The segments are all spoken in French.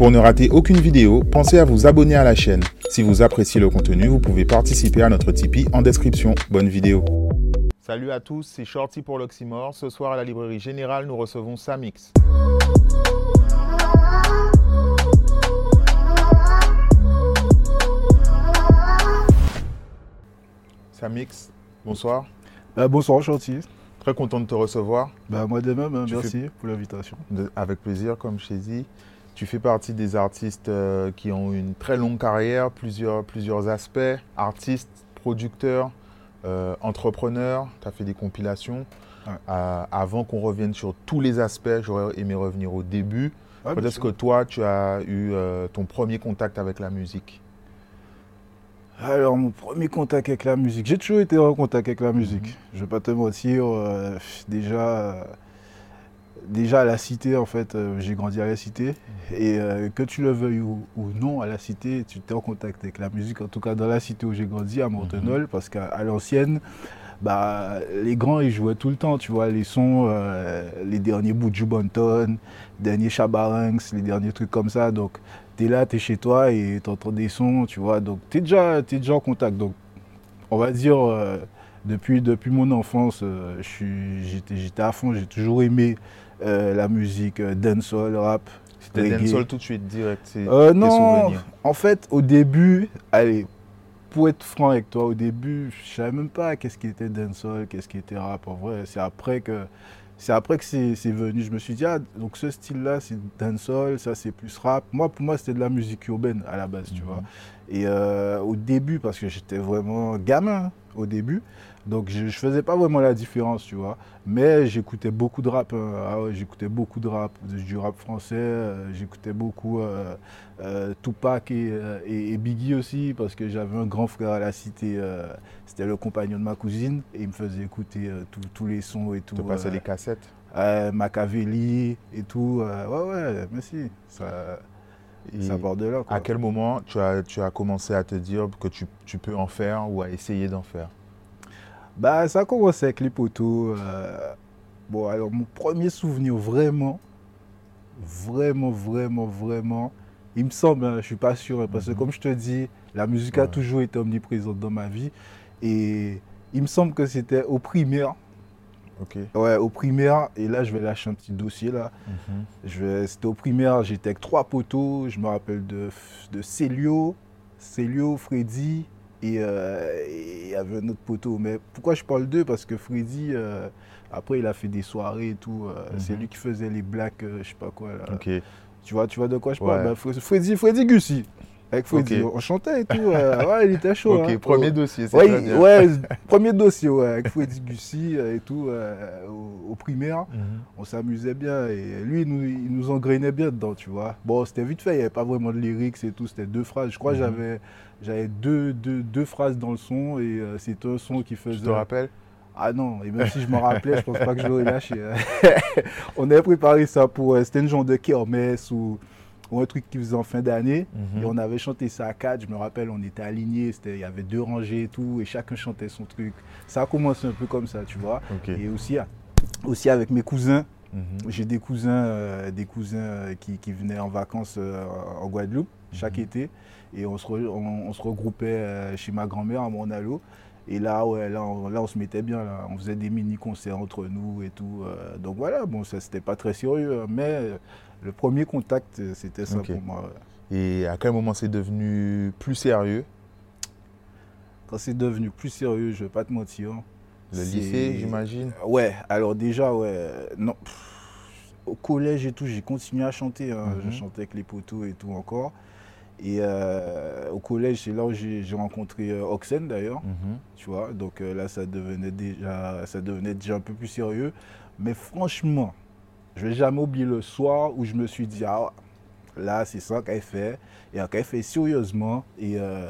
Pour ne rater aucune vidéo, pensez à vous abonner à la chaîne. Si vous appréciez le contenu, vous pouvez participer à notre Tipeee en description. Bonne vidéo. Salut à tous, c'est Shorty pour l'Oxymore. Ce soir à la librairie générale, nous recevons Samix. Samix, bonsoir. Euh, bonsoir, Shorty. Très content de te recevoir. Bah, moi de même, hein, merci pour l'invitation. De- avec plaisir, comme je t'ai dit. Tu fais partie des artistes euh, qui ont une très longue carrière, plusieurs, plusieurs aspects, artistes, producteurs, euh, entrepreneurs, tu as fait des compilations. Ouais. Euh, avant qu'on revienne sur tous les aspects, j'aurais aimé revenir au début. Ouais, Peut-être que toi, tu as eu euh, ton premier contact avec la musique. Alors, mon premier contact avec la musique, j'ai toujours été en contact avec la musique. Mhm. Je vais pas te mentir, déjà, déjà à la cité, en fait, euh, j'ai grandi à la cité. Et euh, que tu le veuilles ou, ou non, à la cité, tu étais en contact avec la musique. En tout cas, dans la cité où j'ai grandi, à Montenol, parce qu'à l'ancienne, bah, les grands, ils jouaient tout le temps, tu vois, les sons, euh, les derniers Buju Banton, derniers Chabarangs, les derniers trucs comme ça. Donc, tu es là, tu es chez toi et tu entends des sons, tu vois. Donc, tu es, déjà t'es déjà en contact. Donc, on va dire, depuis, depuis mon enfance, euh, j'étais à fond, j'ai toujours aimé euh, la musique euh, dancehall, rap. C'était dancehall tout de suite, direct. Euh, non, souvenirs. en fait, au début, allez, pour être franc avec toi, au début, je savais même pas qu'est-ce qui était dancehall, qu'est-ce qui était rap. En vrai, c'est après que c'est après que c'est venu. Je me suis dit, ah, donc ce style-là, c'est dancehall, ça c'est plus rap. Moi, pour moi, c'était de la musique urbaine à la base, tu Mhm. vois. Et euh, au début, parce que j'étais vraiment gamin au début, donc je, je faisais pas vraiment la différence, tu vois. Mais j'écoutais beaucoup de rap, hein. Ah ouais, j'écoutais beaucoup de rap, du rap français, euh, j'écoutais beaucoup euh, euh, Tupac et, euh, et- et Biggie aussi, parce que j'avais un grand frère à la cité, euh, c'était le compagnon de ma cousine, et il me faisait écouter euh, tous- les sons et tout. Tu passais euh, les cassettes. euh, Machiavelli et tout. euh, ouais, ouais, mais si, ça, Et ça part de là. Quoi. à quel moment tu as, tu as commencé à te dire que tu, tu peux en faire ou à essayer d'en faire? Bah, ça a commencé avec les poteaux. euh, Bon, alors, mon premier souvenir, vraiment, vraiment, vraiment, vraiment, il me semble, hein, je suis pas sûr, hein, parce que Mhm. comme je te dis, la musique a toujours été omniprésente dans ma vie. Et il me semble que c'était au primaire. Ok. Ouais, au primaire. Et là, je vais lâcher un petit dossier là. Mhm. Je vais- C'était au primaire, j'étais avec trois poteaux. Je me rappelle de, de Célio, Célio, Freddy et euh, il y avait un autre poteau. Mais pourquoi je parle d'eux? Parce que Freddy, euh, après, il a fait des soirées et tout. euh, C'est Mhm. lui qui faisait les blacks, euh, je sais pas quoi. là. Tu, vois, tu vois de quoi je parle? Ouais. Fre- Freddy, Freddy Gussi. Avec Freddy, Ok. on chantait et tout. euh, ouais, il était chaud. Ok, hein. premier dossier, c'est Ouais, très bien. ouais, premier dossier, ouais, avec Freddy Gussi euh, et tout, euh, au, au primaire Mhm. on s'amusait bien et lui il nous, il nous engrainait bien dedans tu vois bon c'était vite fait il n'y avait pas vraiment de lyrics et tout c'était deux phrases je crois que Mhm. j'avais j'avais deux, deux, deux phrases dans le son et euh, c'était un son qui faisait Tu te rappelles? Ah non et même si je me rappelais je pense pas que je l'aurais lâché hein. on avait préparé ça pour c'était une genre de kermesse ou, ou un truc qui faisait en fin d'année Mhm. et on avait chanté ça à quatre, je me rappelle, on était alignés, c'était- il y avait deux rangées et tout, et chacun chantait son truc. Ça a commencé un peu comme ça, tu vois. Et aussi, aussi avec mes cousins, Mhm. j'ai des cousins, euh, des cousins euh, qui, qui venaient en vacances euh, en Guadeloupe chaque Mhm. été. Et on se, re- on, on se regroupait chez ma grand-mère à Monalo. Et là, ouais, là, on, là, on se mettait bien. Là. On faisait des mini-concerts entre nous et tout. euh, donc voilà, bon, ça, c'était pas très sérieux. hein, Mais le premier contact, euh, c'était ça pour moi. Et à quel moment c'est devenu plus sérieux? Quand c'est devenu plus sérieux, je vais pas te mentir. Le lycée, j'imagine? Ouais, alors déjà, ouais, non. pff, Au collège et tout, j'ai continué à chanter. hein. Mhm. Je chantais avec les poteaux et tout encore. Et euh, au collège, c'est là où j'ai rencontré euh, Oxen d'ailleurs, Mhm. tu vois. Donc euh, là, ça devenait, déjà, ça devenait déjà un peu plus sérieux. Mais franchement, je vais jamais oublier le soir où je me suis dit, ah, là, c'est ça qu'elle fait. Et qu'elle fait sérieusement. Et euh,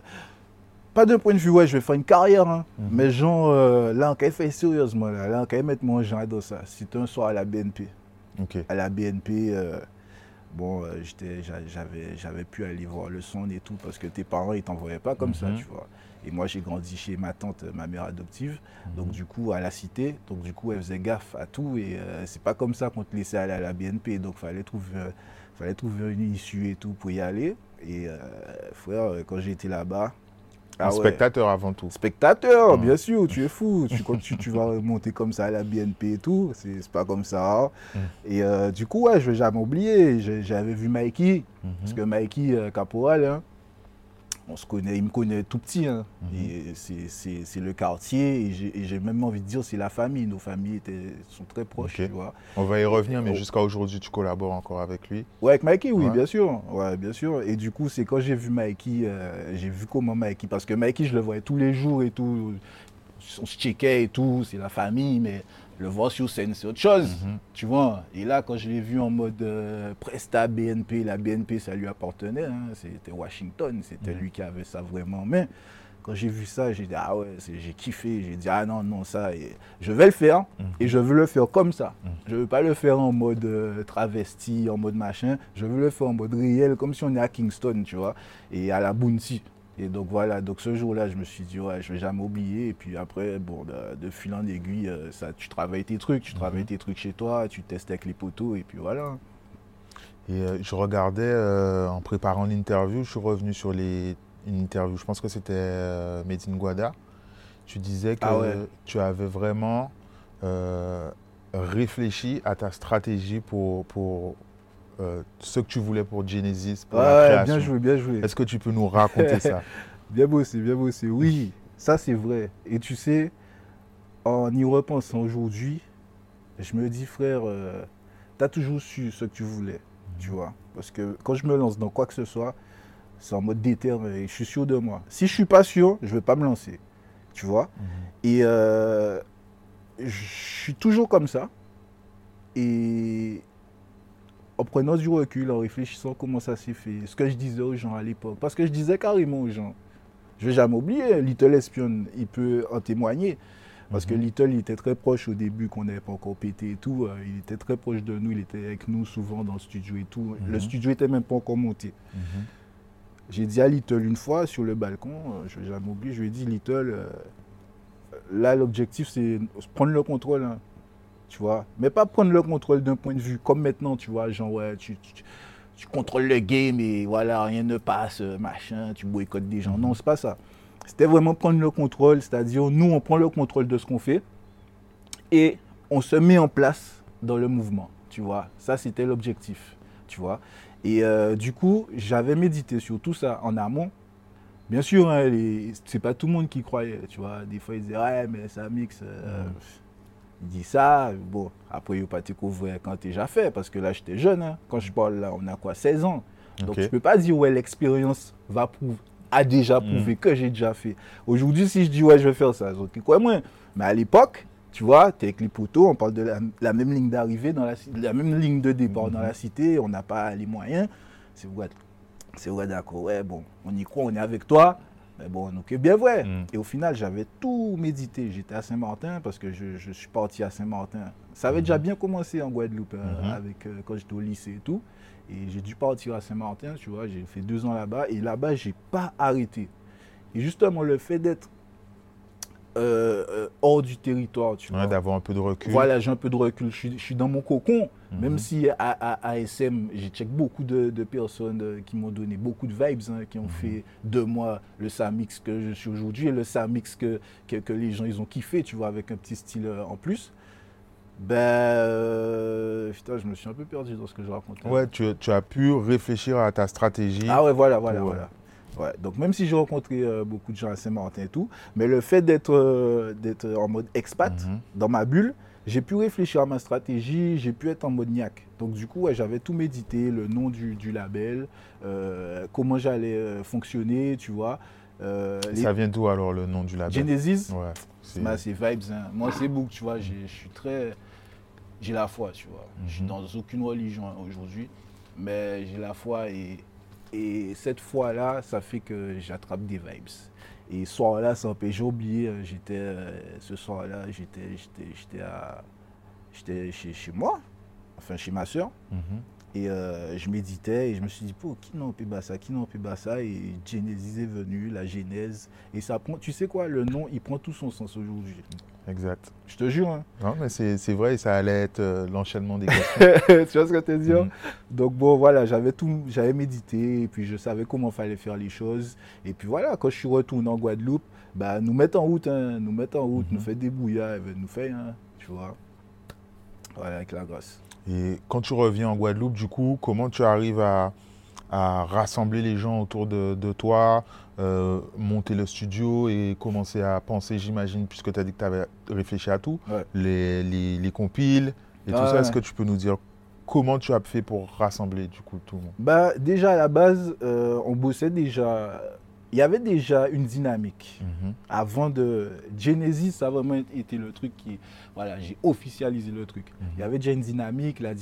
pas d'un point de vue, ouais, je vais faire une carrière, hein. Mhm. mais genre, euh, là, qu'elle fait sérieusement, là, là qu'elle mettre mon genre dans ça. C'était un soir à la BNP à la BNP, euh, bon, j'avais pu aller voir le son et tout parce que tes parents, ils t'envoyaient pas comme ça, Mhm. tu vois. Et moi, j'ai grandi chez ma tante, ma mère adoptive, donc Mhm. du coup, à la cité, donc du coup, elle faisait gaffe à tout et euh, c'est pas comme ça qu'on te laissait aller à la BNP, donc fallait trouver, euh, fallait trouver une issue et tout pour y aller. Et euh, frère, quand j'étais là-bas, un ah spectateur avant tout. Spectateur, bien sûr, tu es fou. Tu, quand tu, tu, vas monter comme ça à la BNP et tout, c'est pas comme ça. Hein. Mm. Et euh, du coup, ouais, je vais jamais oublier. J'avais vu Mikey, mm-hmm. parce que Mikey euh, Caporal, hein, on se connaît, il me connaît tout petit. Hein. Mhm. C'est le quartier et j'ai même envie de dire c'est la famille. Nos familles étaient, sont très proches. Tu vois. On va y revenir, mais oh. jusqu'à aujourd'hui, tu collabores encore avec lui? Ouais, avec Mikey, oui, bien sûr. Ouais, bien sûr. Et du coup, c'est quand j'ai vu Mikey, euh, j'ai vu comment Mikey, parce que Mikey, je le voyais tous les jours et tout. On se checkait et tout, c'est la famille, mais le voir sur scène, c'est autre chose. Mhm. Tu vois. Et là, quand je l'ai vu en mode euh, Presta BNP, la BNP, ça lui appartenait. Hein. C'était Washington. C'était mhm. lui qui avait ça vraiment en main. Quand j'ai vu ça, j'ai dit, ah ouais, j'ai kiffé. J'ai dit, ah non, non, ça, je vais le faire. Mhm. Et je veux le faire comme ça. Je ne veux pas le faire en mode euh, travesti, en mode machin. Je veux le faire en mode réel, comme si on est à Kingston, tu vois, et à la Bounty. Et donc voilà, donc ce jour-là, je me suis dit, ouais, je vais jamais oublier. Et puis après, bon, de, fil en aiguille, euh, ça, tu travailles tes trucs, tu travailles mhm. tes trucs chez toi, tu testes avec les poteaux, et puis voilà. Et euh, je regardais, euh, en préparant l'interview, je suis revenu sur les, une interview, je pense que c'était Medine Guada. Tu disais que ah tu avais vraiment réfléchi à ta stratégie pour, pour euh, ce que tu voulais pour Genesis, pour la création. Bien joué, bien joué. Est-ce que tu peux nous raconter ça? Bien bossé, bien bossé. Oui, ça c'est vrai. Et tu sais, en y repensant aujourd'hui, je me dis, frère, euh, tu as toujours su ce que tu voulais, tu vois. Parce que quand je me lance dans quoi que ce soit, c'est en mode déterminé. Je suis sûr de moi. Si je suis pas sûr, je ne vais pas me lancer, tu vois. Mhm. Et euh, je suis toujours comme ça. Et en prenant du recul, en réfléchissant comment ça s'est fait, ce que je disais aux gens à l'époque. Parce que je disais carrément aux gens, je ne vais jamais oublier, Little Espion, il peut en témoigner. Parce que mhm. Little, il était très proche au début, qu'on n'avait pas encore pété et tout. Euh, il était très proche de nous, il était avec nous souvent dans le studio et tout. Le mhm. studio était même pas encore monté. Mhm. J'ai dit à Little une fois sur le balcon, euh, je ne vais jamais oublier, je lui ai dit, Little, euh, là l'objectif c'est prendre le contrôle. Hein tu vois. Mais pas prendre le contrôle d'un point de vue comme maintenant, tu vois, genre, ouais, tu, tu, contrôles le game et voilà, rien ne passe, machin, tu boycottes des gens. Non, c'est pas ça. C'était vraiment prendre le contrôle, c'est-à-dire, nous, on prend le contrôle de ce qu'on fait et on se met en place dans le mouvement, tu vois. Ça, c'était l'objectif, tu vois. Et euh, du coup, j'avais médité sur tout ça en amont. Bien sûr, hein, c'est pas tout le monde qui croyait, tu vois. Des fois, ils disaient, ouais, mais ça mixe. Euh, dit ça, bon, après, il pas découvrir quand tu déjà fait, parce que là, j'étais jeune. Hein. Quand je parle là, on a quoi, 16 ans. Donc, je ne peux pas dire, ouais, l'expérience va prouver, a déjà mm. prouvé que j'ai déjà fait. Aujourd'hui, si je dis, ouais, je vais faire ça, ok, quoi, moins. Mais à l'époque, tu vois, tu es avec les poteaux, on parle de la, même ligne d'arrivée, dans la, la même ligne de départ dans la cité, on n'a pas les moyens. C'est vrai, c'est vrai, d'accord, ouais, bon, on y croit, on est avec toi. Mais bon, donc bien vrai. Mm. Et au final, j'avais tout médité. J'étais à Saint-Martin parce que je, suis parti à Saint-Martin. Ça avait déjà mm-hmm. bien commencé en Guadeloupe euh, mm-hmm. avec, euh, quand j'étais au lycée et tout. Et j'ai dû partir à Saint-Martin, tu vois. J'ai fait deux ans là-bas. Et là-bas, j'ai pas arrêté. Et justement, le fait d'être euh, hors du territoire. Tu vois. D'avoir un peu de recul. Voilà, j'ai un peu de recul. Je suis, dans mon cocon. Mhm. Même si à, ASM, j'ai check beaucoup de, personnes euh, qui m'ont donné beaucoup de vibes, hein, qui ont mhm. fait de moi le Samix que je suis aujourd'hui et le Samix que, que, les gens ils ont kiffé, tu vois, avec un petit style en plus. Ben, putain, je me suis un peu perdu dans ce que je racontais. Ouais, tu, tu as pu réfléchir à ta stratégie. Ah ouais, voilà, voilà, voilà. Ouais, donc même si j'ai rencontré euh, beaucoup de gens à Saint-Martin et tout, mais le fait d'être euh, en mode expat mhm. dans ma bulle, j'ai pu réfléchir à ma stratégie, j'ai pu être en mode niaque. Donc du coup, j'avais tout médité, le nom du, label, euh, comment j'allais fonctionner, tu vois. Ça vient d'où alors le nom du label? Genesis? Ouais. C'est vibes. Hein. Moi, c'est book, tu vois. Je suis très. J'ai la foi, tu vois. Je suis mhm. dans aucune religion aujourd'hui, mais j'ai la foi et et cette fois-là, ça fait que j'attrape des vibes. Et soir-là, empêche, j'ai oublié, euh, j'étais, euh, ce soir-là, j'étais, j'étais, j'étais, chez, chez, moi, enfin chez ma soeur. Mhm. Et euh, je méditais et je me suis dit, pour qui n'en peut pas ça, qui n'en peut pas ça Et Genesis est venu, la Genèse. Et ça prend, tu sais quoi, le nom, il prend tout son sens aujourd'hui. Exact. Je te jure. Hein. Non, mais c'est vrai, ça allait être euh, l'enchaînement des questions. tu vois ce que te dis mm. Donc bon, voilà, j'avais tout, j'avais médité et puis je savais comment fallait faire les choses. Et puis voilà, quand je suis retourné en Guadeloupe, bah, nous mettre en route, hein, nous mettre en route, nous mm-hmm. fait des bouillards, nous fait, hein, tu vois. Voilà, avec la grâce. Et quand tu reviens en Guadeloupe, du coup, comment tu arrives à, rassembler les gens autour de, toi, euh, monter le studio et commencer à penser, j'imagine, puisque tu as dit que tu avais réfléchi à tout, les, les, compiles et tout ça. Est-ce que tu peux nous dire comment tu as fait pour rassembler du coup tout le monde? Bah, Déjà à la base, euh, on bossait déjà il y avait déjà une dynamique. Mhm. Avant de. Genesis, ça a vraiment été le truc qui. Voilà, j'ai officialisé le truc. Mhm. Il y avait déjà une dynamique, la,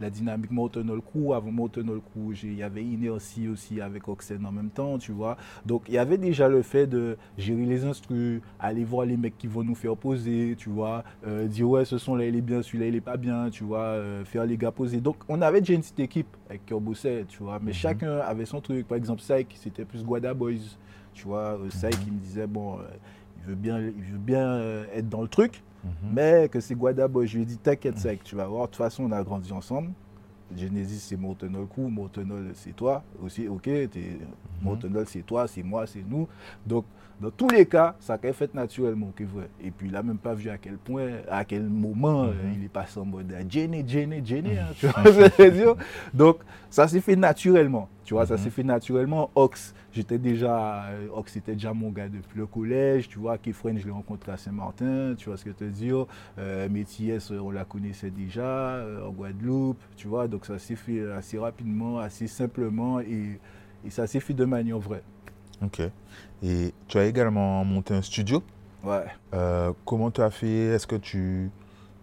la dynamique Mortonal Crew. Avant Mortonal Crew, il y avait Inercy aussi avec Oxen en même temps, tu vois. Donc, il y avait déjà le fait de gérer les instrus, aller voir les mecs qui vont nous faire poser, tu vois. Euh, dire, ouais, ce son-là, il est bien, celui-là, il est pas bien, tu vois. Euh, faire les gars poser. Donc, on avait déjà une petite équipe avec qui on bossait, tu vois. Mais mhm. chacun avait son truc. Par exemple, Psych, c'était plus Guada Boys. Tu vois, euh, ça qui me disait, bon, euh, il veut bien, il veut bien euh, être dans le truc, mhm. mais que c'est Guadaboy. Je lui ai dit, t'inquiète, Saïk, tu vas voir, de toute façon, on a grandi ensemble. Genesis, c'est Mortenol coup, Mortenol, c'est toi aussi, ok, Mortenol, c'est toi, c'est moi, c'est nous. Donc, dans tous les cas, ça a fait naturellement, que vrai. Et puis, il n'a même pas vu à quel point, à quel moment, mhm. il est passé en mode Jenny, Jenny, Jenny, hein, tu vois ce que je veux dire? Donc, ça s'est fait naturellement, tu vois, ça mhm. s'est fait naturellement. Ox, J'étais déjà, euh, Ox était déjà mon gars depuis le collège, tu vois, Kefren, je l'ai rencontré à Saint-Martin, tu vois ce que je veux dire. Euh, Métis, on la connaissait déjà, euh, en Guadeloupe, tu vois, donc ça s'est fait assez rapidement, assez simplement, et, ça s'est fait de manière vraie. Ok. Et tu as également monté un studio Ouais. comment tu as fait? Est-ce que tu,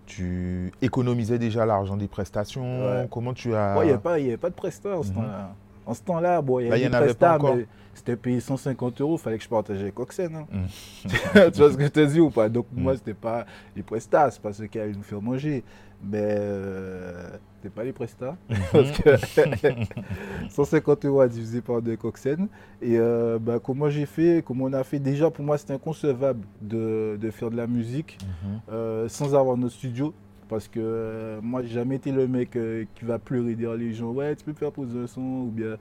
tu économisais déjà l'argent des prestations? Comment tu as. Il n'y avait, pas de prestations en ce temps-là, bon, il y, avait des mais c'était payé 150 euros, il fallait que je partage avec Oxen. Hein. Mm. tu vois ce que je te dis ou pas? Donc, moi, mm. ce n'était pas les prestats, c'est pas ce qui allaient nous faire manger. Mais euh, ce pas les prestats. Mm-hmm. Parce que 150 euros à diviser par deux Coxen. Et euh, bah, comment j'ai fait, comment on a fait? Déjà, pour moi, c'était inconcevable de, de, faire de la musique mm-hmm. euh, sans avoir notre studio. Parce que euh, moi, j'ai jamais été le mec euh, qui va pleurer derrière les gens. Ouais, tu peux faire poser un son. Ou bien,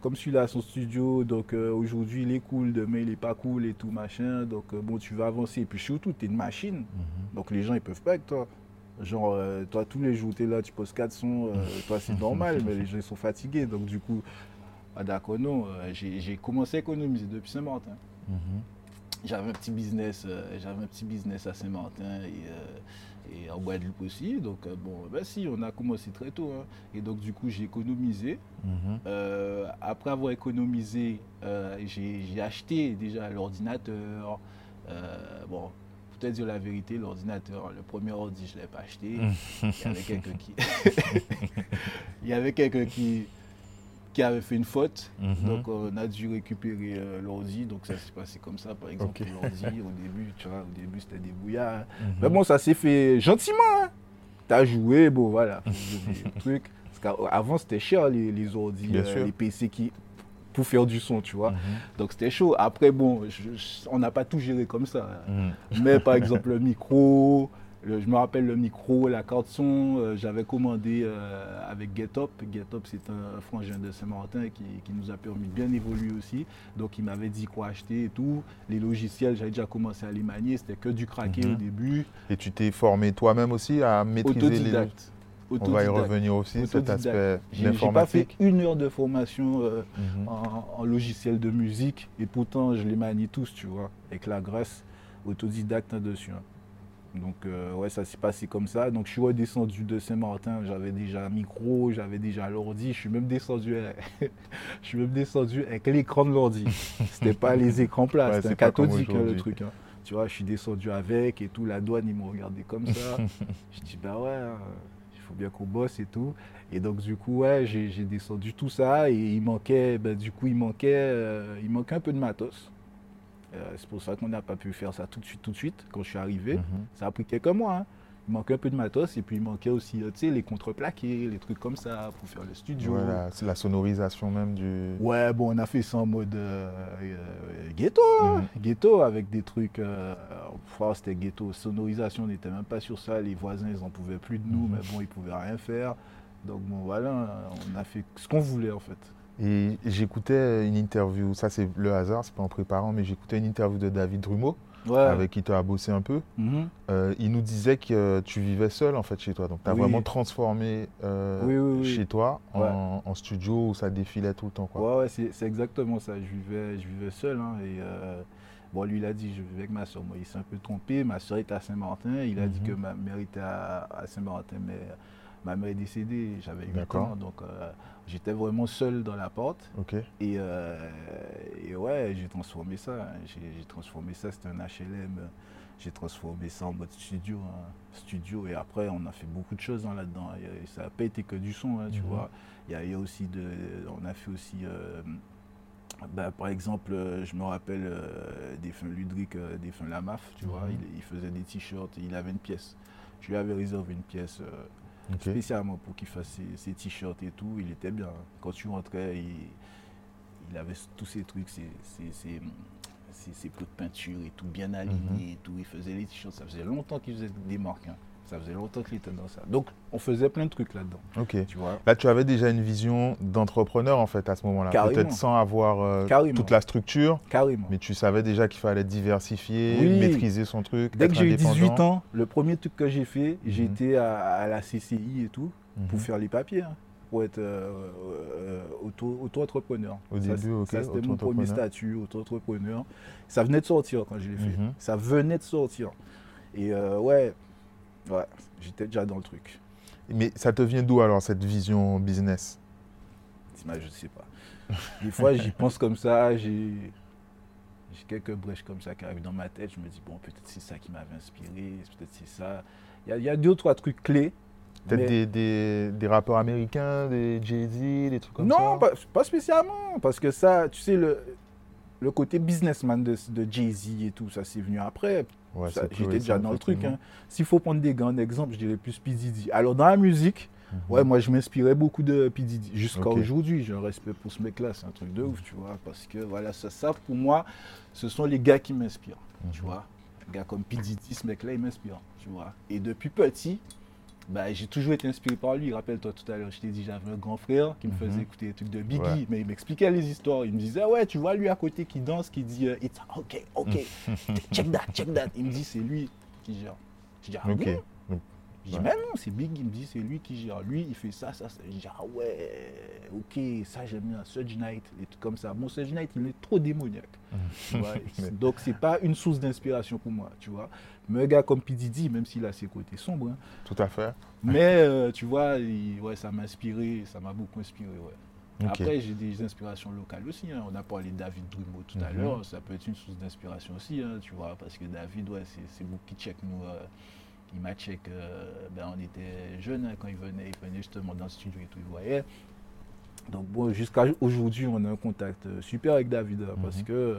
comme celui-là, son studio. Donc euh, aujourd'hui, il est cool. Demain, il est pas cool et tout, machin. Donc bon, tu vas avancer. Et puis surtout, tu es une machine. Mhm. Donc les gens, ils peuvent pas avec toi. Genre, toi, tous les jours, tu es là, tu poses quatre sons. toi, c'est normal, mais les gens, ils sont fatigués. Donc du coup, ah, d'accord, non. j'ai commencé à économiser depuis Saint-Martin. Mhm. J'avais un petit business, j'avais un petit business à Saint-Martin et et en Guadeloupe aussi. Donc, euh, bon, ben si, on a commencé très tôt. Hein. Et donc, du coup, j'ai économisé. Mhm. Euh, après avoir économisé, euh, j'ai acheté déjà l'ordinateur. bon, pour te dire la vérité, l'ordinateur, le premier ordi, je ne l'ai pas acheté. Il y avait quelqu'un qui. Il y avait quelqu'un qui qui avait fait une faute. Mhm. Donc on a dû récupérer euh, l'ordi. Donc ça s'est passé comme ça, par exemple, l'ordi. Au début, tu vois, au début c'était des bouillards. Hein. Mhm. Mais bon, ça s'est fait gentiment. Hein. Tu as joué, bon voilà, truc. Parce qu'avant c'était cher les, les ordi, euh, les PC qui pour faire du son, tu vois. Mhm. Donc c'était chaud. Après, bon, on n'a pas tout géré comme ça. Hein. Mais par exemple, le micro, je me rappelle le micro, la carte son, euh, j'avais commandé euh, avec GetUp. GetUp, c'est un frangin de Saint-Martin qui, nous a permis de bien évoluer aussi. Donc, il m'avait dit quoi acheter et tout. Les logiciels, j'avais déjà commencé à les manier. C'était que du craqué au mhm. début. Et tu t'es formé toi-même aussi à maîtriser Autodidacte. les... On va y revenir aussi, cet aspect J'ai pas fait une heure de formation euh, mhm. en, logiciel de musique. Et pourtant, je les manie tous, tu vois, avec la grâce autodidacte dessus. Hein. Donc, euh, ouais, ça s'est passé comme ça. Donc, je suis redescendu de Saint-Martin. J'avais déjà un micro, j'avais déjà l'ordi. Je suis même descendu, je suis même descendu avec l'écran de l'ordi. C'était pas les écrans plats, c'était un cathodique hein, le truc. Hein. Tu vois, je suis descendu avec et tout. La douane, ils m'ont regardé comme ça. je dis, bah ouais, hein, il faut bien qu'on bosse et tout. Et donc, du coup, ouais, j'ai descendu tout ça et il manquait, bah, du coup, il manquait, euh, il manquait un peu de matos. Euh, c'est pour ça qu'on n'a pas pu faire ça tout de suite, tout de suite, quand je suis arrivé. Mhm. Ça a pris quelques mois. Hein. Il manquait un peu de matos et puis il manquait aussi sais, les contreplaqués, les trucs comme ça pour faire le studio. Voilà, c'est la sonorisation même du. Ouais, bon, on a fait ça en mode euh, euh, ghetto, hein. Mhm. ghetto avec des trucs. Euh, enfin, c'était ghetto. Sonorisation, on n'était même pas sur ça. Les voisins, ils en pouvaient plus de nous, Mhm. mais bon, ils pouvaient rien faire. Donc bon, voilà, on a fait ce qu'on voulait en fait. Et j'écoutais une interview, ça c'est le hasard, c'est pas en préparant, mais j'écoutais une interview de David Drumeau, Ouais. avec qui tu as bossé un peu. Mhm. Euh, il nous disait que tu vivais seul en fait chez toi, donc tu as Oui. vraiment transformé euh, Oui, oui, oui. chez toi en, Ouais. en studio où ça défilait tout le temps. Quoi. Ouais, ouais, c'est exactement ça. Je vivais, je vivais seul. hein, et euh, bon, lui, il a dit, je vivais avec ma soeur. Moi, il s'est un peu trompé. Ma soeur était à Saint-Martin. Il a dit Mhm. que ma mère était à, à Saint-Martin, mais ma mère est décédée. J'avais 8 D'accord. ans. Donc, euh, j'étais vraiment seul dans la porte. Et, euh, et ouais, j'ai transformé ça. hein. J'ai transformé ça. C'était un HLM. J'ai transformé ça en mode studio. hein. Studio. Et après, on a fait beaucoup de choses hein, là-dedans. Ça n'a pas été que du son, hein, tu Mhm. vois. Il y, a, il y a aussi de. On a fait aussi. euh, bah, par exemple, je me rappelle euh, Défunt Ludwig, euh, Défunt Lamaf, tu vois. Mhm. Il, il faisait des t-shirts. Il avait une pièce. Je lui avais réservé une pièce. Spécialement pour qu'il fasse ses, ses t-shirts et tout. Il était bien. Quand tu rentrais, il, il avait tous ces trucs, ses, ses, ses- ses- ses pots de peinture et tout, bien alignés et tout. Il faisait les t-shirts. Ça faisait longtemps qu'il faisait des marques. hein. Ça faisait longtemps qu'il était dans ça. Donc, on faisait plein de trucs là-dedans. Ok. Tu vois Là, tu avais déjà une vision d'entrepreneur en fait à ce moment-là. Carrément. Peut-être sans avoir euh, toute la structure, Carrément. mais tu savais déjà qu'il fallait diversifier, Oui. maîtriser son truc. Dès que j'ai eu indépendant. 18 ans, le premier truc que j'ai fait, Mhm. j'étais à, à la CCI et tout, pour Mhm. faire les papiers. hein, pour être euh, euh, auto- auto-entrepreneur. Au Ça, début, ok, Ça, c'était mon premier statut, auto-entrepreneur. Ça venait de sortir quand je l'ai fait. Mhm. Ça venait de sortir. Et euh, ouais, ouais j'étais déjà dans le truc. Mais ça te vient d'où alors cette vision business? Je sais pas. Des fois, j'y pense comme ça, j'ai quelques brèches comme ça qui arrivent dans ma tête. Je me dis, bon, peut-être c'est ça qui m'avait inspiré, peut-être c'est ça. Il y, a- il y a deux ou trois trucs clés. Peut-être mais- des, des, des rappeurs américains, des Jay-Z, des trucs comme non, ça? pas, pas spécialement. Parce que ça, tu sais, le, le côté businessman de, de Jay-Z et tout, ça c'est venu après. Ouais, J'étais déjà dans le truc. hein. S'il faut prendre des grands exemples, je dirais plus P. Diddy. Alors dans la musique, Mhm. ouais, moi je m'inspirais beaucoup de P. Diddy. Jusqu'à aujourd'hui, j'ai un respect pour ce mec-là. C'est un truc de ouf, tu vois. Parce que voilà, ça, ça pour moi, ce sont les gars qui m'inspirent. Tu Mhm. vois. Un gars comme P. Diddy, ce mec-là, il m'inspire. Tu vois. Et depuis petit, bah, j'ai toujours été inspiré par lui. Rappelle-toi tout à l'heure, je t'ai dit, j'avais un grand frère qui me Mhm. faisait écouter des trucs de Biggie, Ouais. mais il m'expliquait les histoires. Il me disait, ouais, tu vois lui à côté qui danse, qui dit, euh, It's ok, ok, check that, check that. Il me dit, c'est lui qui gère. Je dis, ah Ok. bon? Donc, Je dis, ouais. mais non, c'est Biggie. Il me dit, c'est lui qui gère. Lui, il fait ça, ça, ça. Je dis, ah ouais, ok, ça j'aime bien. Surge Knight, des trucs comme ça. Bon, Surge Knight, il est trop démoniaque. tu vois. Donc, c'est pas une source d'inspiration pour moi, tu vois. Mais un gars comme P. Diddy, même s'il a ses côtés sombres, hein, Tout à fait. mais euh, tu vois, il- ouais, ça m'a inspiré, ça m'a beaucoup inspiré. Ouais. Après, j'ai des inspirations locales aussi. hein. On a parlé de David Drumeau tout à Mhm. l'heure. Ça peut être une source d'inspiration aussi, hein, tu vois, parce que David, ouais, c'est c'est beaucoup qui check nous. euh, il m'a check. euh, ben, on était jeunes hein, quand il venait. Il venait justement dans le studio et tout, il voyait. Donc bon, jusqu'à aujourd'hui, on a un contact euh, super avec David hein, parce Mhm. que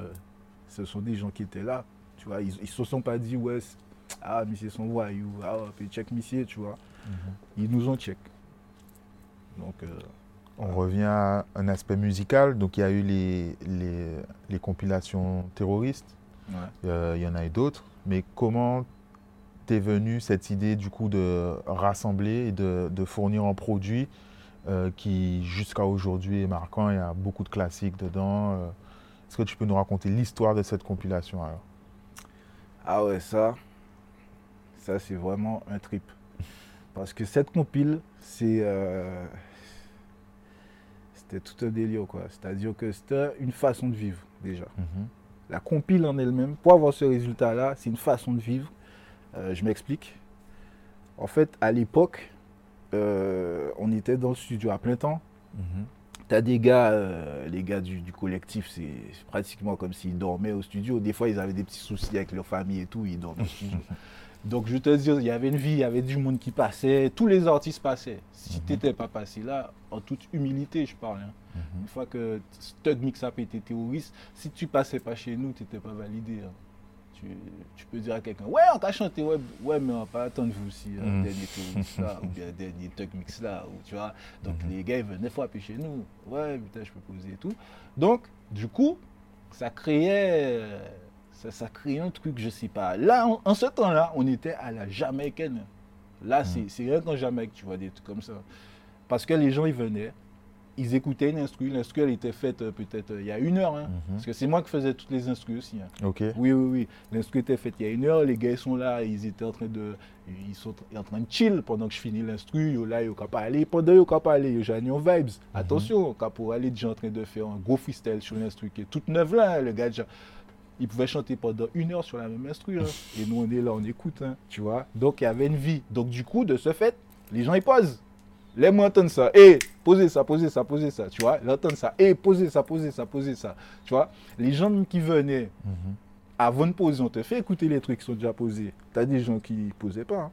ce sont des gens qui étaient là. Tu vois, ils, ils se sont pas dit ouais, ah monsieur son voyou, ah puis check monsieur, tu vois. Mhm. Ils nous ont check. Donc euh, On revient à un aspect musical. Donc, il y a eu les, les, les compilations terroristes. ouais. Euh, il y en a eu d'autres. Mais comment t'es venue cette idée du coup de rassembler et de, de fournir un produit euh, qui jusqu'à aujourd'hui est marquant Il y a beaucoup de classiques dedans. euh. Est-ce que tu peux nous raconter l'histoire de cette compilation alors? Ah ouais, ça, ça c'est vraiment un trip. Parce que cette compile, c'est, euh, c'était tout un délire quoi. C'est-à-dire que c'était une façon de vivre déjà. Mhm. La compile en elle-même, pour avoir ce résultat-là, c'est une façon de vivre. Euh, je m'explique. En fait, à l'époque, euh, on était dans le studio à plein temps. Mhm. T'as des gars, euh, les gars du, du collectif, c'est pratiquement comme s'ils dormaient au studio. Des fois, ils avaient des petits soucis avec leur famille et tout, ils dormaient au studio. Donc, je te dis, il y avait une vie, il y avait du monde qui passait, tous les artistes passaient. Si Mhm. tu n'étais pas passé là, en toute humilité, je parle. hein. Mhm. Une fois que Stug Mix était terroriste, si tu passais pas chez nous, tu n'étais pas validé. hein. Tu, tu peux dire à quelqu'un, ouais, on t'a chanté, ouais, ouais, mais on va pas attendre vous aussi, euh, Mm. dernier touriste là, ou bien dernier Tug Mix là, ou tu vois. Donc Mhm. les gars, ils venaient frapper chez nous. Ouais, putain, je peux poser et tout. Donc, du coup, ça créait, ça, ça créait un truc, je sais pas. Là, en, en ce temps-là, on était à la jamaïcaine. Là, c'est c'est rien qu'en Jamaïque, tu vois, des trucs comme ça. Parce que les gens, ils venaient, ils écoutaient une instru. L'instru, elle était faite euh, peut-être euh, il y a une heure. hein. Mhm. Parce que c'est moi qui faisais toutes les instrus aussi. hein. Ok. Oui, oui, oui. L'instru était faite il y a une heure. Les gars, ils sont là. Ils étaient en train de, ils sont en train de chill pendant que je finis l'instru. Yo là, yo pas aller. Pendant yo pas aller, yo j'ai vibes. Attention, quand pour aller déjà en train de faire un gros freestyle sur l'instru qui est toute neuve là, hein, le gars déjà. Il pouvait chanter pendant une heure sur la même instru. hein. Et nous, on est là, on écoute, hein, tu vois. Donc, il y avait une vie. Donc, du coup, de ce fait, les gens, ils posent. Les moi entendre ça. Et posez ça, posez ça, posez ça. Tu vois, là, entendre ça. Et posez ça, posez ça, posez ça. Tu vois, les gens qui venaient Mhm. avant de poser, on te fait écouter les trucs qui sont déjà posés. T'as des gens qui posaient pas. hein.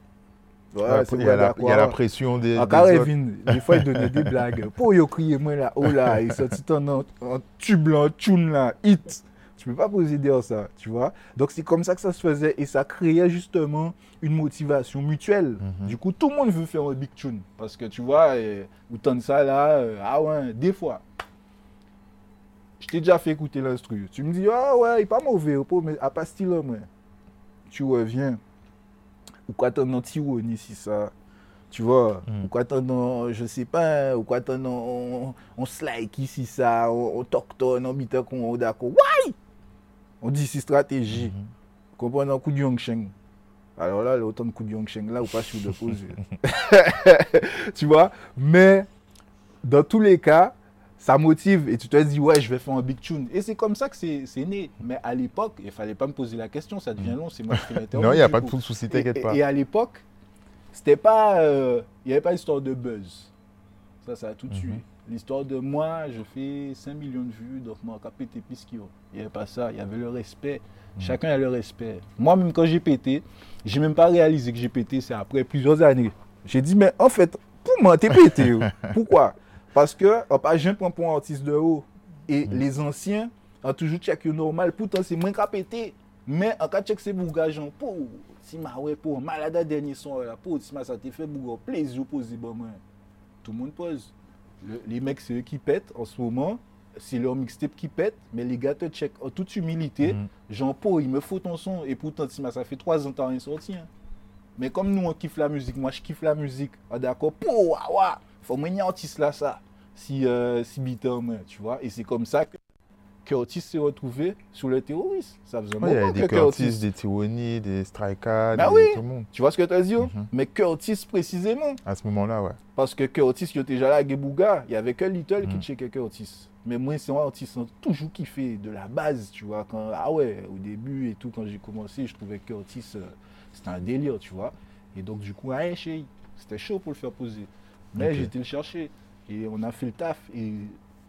Ouais, il, y a la, d'accord. il y a la pression des. En des carré, des fois, ils donnaient des blagues. Pour yo crier, moi là, oh là, il sortit en, en, en tube là, en tune là, hit. Tu peux pas poser derrière ça, tu vois. Donc c'est comme ça que ça se faisait et ça créait justement une motivation mutuelle. Mhm. Du coup, tout le monde veut faire un big tune. Parce que tu vois, euh, ou tant de ça là, euh, ah ouais, des fois. Je t'ai déjà fait écouter l'instru. Tu me dis, ah ouais, il est pas mauvais, mais à pas style, moi. Tu reviens. Ou quoi t'en as si ça? Tu vois, Mm. ou quoi t'en as, je sais pas, ou quoi t'en as, on, on slike ici ça, on, on on bite qu'on d'accord. Ouais! On dit c'est stratégie. Mhm. Comprends un coup de Yongsheng. Alors là, autant de coup de Yongsheng là, ou pas sûr de poser. tu vois? Mais dans tous les cas, ça motive et tu te dis, ouais, je vais faire un big tune. Et c'est comme ça que c'est c'est né. Mais à l'époque, il fallait pas me poser la question, ça devient long, c'est moi qui l'interview. Non, il n'y a pas coup. de souci, Et- t'inquiète et, pas. et à l'époque, c'était pas. euh, Il n'y avait pas l'histoire de buzz. Ça, ça a tout de Mhm. suite. l'histoire de moi, je fais 5 millions de vues, donc moi, quand pété Pisquio, il n'y avait pas ça, il y avait le respect. Mm. Chacun a le respect. Moi, même quand j'ai pété, j'ai même pas réalisé que j'ai pété, c'est après plusieurs années. J'ai dit, mais en fait, pour moi, t'es pété. Oh? Pourquoi Parce que, on pas je prends pour un artiste de haut. Et mm. les anciens ont toujours checké normal. Pourtant, c'est moins qu'à péter. Mais en cas de check, c'est bougageant. Pour, si ma ouais, pour, malade à dernier son, là, pour, si ma ça te fait bougon, plaisir, poser, bon, moi. Tout le monde pose. Le- les mecs, c'est eux qui pètent en ce moment. C'est leur mixtape qui pète, mais les gars te check en toute humilité. Mhm. Jean Paul, il me faut ton son. Et pourtant, ça fait trois ans que t'as rien sorti. hein. Mais comme nous, on kiffe la musique, moi, je kiffe la musique. Ah, d'accord, pour, ouais, faut mener artiste là, ça. Si, euh, si main, tu vois. Et c'est comme ça que Curtis s'est retrouvé sur le terrorisme. Ça faisait un Ouais, moment que des Curtis, des Tironi, des Strika, Bah des- oui. tout le monde. Tu vois ce que tu as dit Mhm. Mais Curtis précisément. À ce moment-là, ouais. Parce que Curtis, il était déjà là à Gebouga. Il y avait que Little qui Mhm. checkait Curtis. Mais moi, c'est un artiste qui a toujours kiffé de la base, tu vois. Quand, ah ouais, au début et tout, quand j'ai commencé, je trouvais que Curtis, euh, c'était un délire, tu vois. Et donc, du coup, ah, chérie, c'était chaud pour le faire poser. Mais Ok. j'ai été le chercher. Et on a fait le taf. Et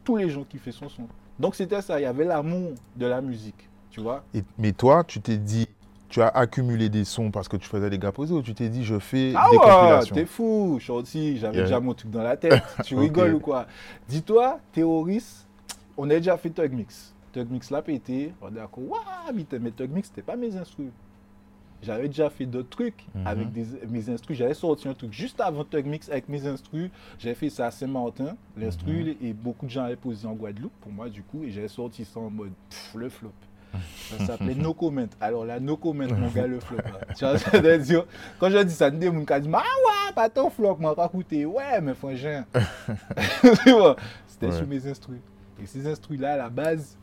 tous les gens kiffaient son son. Donc, c'était ça. Il y avait l'amour de la musique, tu vois. Et- mais toi, tu t'es dit, tu as accumulé des sons parce que tu faisais des gars posés ou tu t'es dit, je fais Ah des ouais, compilations? t'es fou, Shorty, j'avais Yeah. déjà mon truc dans la tête. Tu rigoles ou quoi? Dis-toi, terroriste, on a déjà fait Tug Mix. Tug Mix l'a pété, on est d'accord, waouh, mais Tug Mix, c'était pas mes instrus. J'avais déjà fait d'autres trucs Mhm. avec des, mes instrus. J'avais sorti un truc juste avant Tug Mix avec mes instrus. J'avais fait ça à Saint-Martin, l'instru, Mhm. et beaucoup de gens avaient posé en Guadeloupe pour moi, du coup, et j'avais sorti ça en mode pff, le flop. Ça s'appelait No Comment. Alors là, No Comment, mon gars, le flop. là. Tu vois, dire, quand je dis ça, des gens qui disent, ah ouais, pas ton flop, moi, pas coûté. Ouais, mais frangin. C'était Ouais. sur mes instrus. Et ces instrus-là, à la base,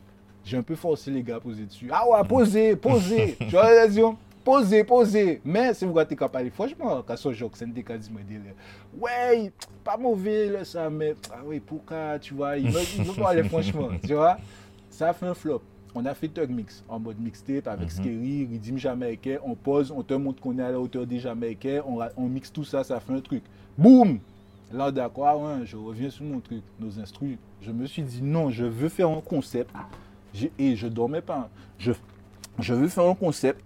j'ai un peu forcé les gars à poser dessus. Ah ouais, posez, posez. tu vois, dire, posez, posez. Mais si vous regardez qu'à parler, franchement, quand c'est un des cas, me dire, ouais, pas mauvais, là, ça, mais, ah oui, pourquoi, tu vois, il veut pas aller, franchement, tu vois. Ça a fait un flop. On a fait Tug Mix en mode mixtape avec Mhm. Scary, Rhythm Jamaïcain. On pose, on te montre qu'on est à la hauteur des Jamaïcains. On, on mixe tout ça, ça fait un truc. Boum Là, d'accord, ouais, je reviens sur mon truc, nos instrus. Je me suis dit, non, je veux faire un concept. Et je dormais pas. hein. Je, je veux faire un concept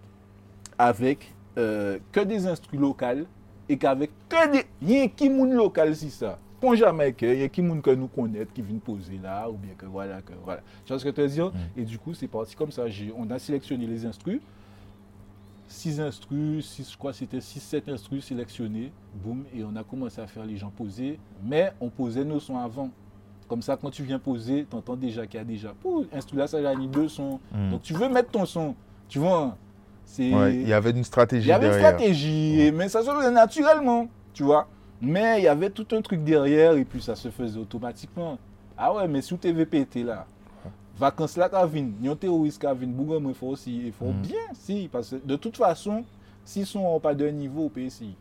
avec euh, que des instrus locales et qu'avec que des. Il y a qui moun local, si ça. Pas Jamaïcain, il y a qui moun que nous connaît qui viennent poser là, ou bien que voilà, que voilà. Tu vois ce que je veux dire Et du coup, c'est parti comme ça. On a sélectionné les instrus. six instrus, six, je crois que c'était 6-7 instrus sélectionnés, boum, et on a commencé à faire les gens poser, mais on posait nos sons avant. Comme ça, quand tu viens poser, tu entends déjà qu'il y a déjà, pour instru là, ça a mis deux sons. Hmm. Donc tu veux mettre ton son, tu vois. Ouais, il y avait une stratégie Il y avait une derrière. stratégie, mais ça se faisait naturellement, tu vois. Mais il y avait tout un truc derrière et puis ça se faisait automatiquement. Ah ouais, mais sous TVP là, vacances là, Kavin, yon terroriste Kavin, Bougon, il faut aussi, il faut Mhm. bien, si, parce que de toute façon, s'ils sont pas d'un niveau au PSI,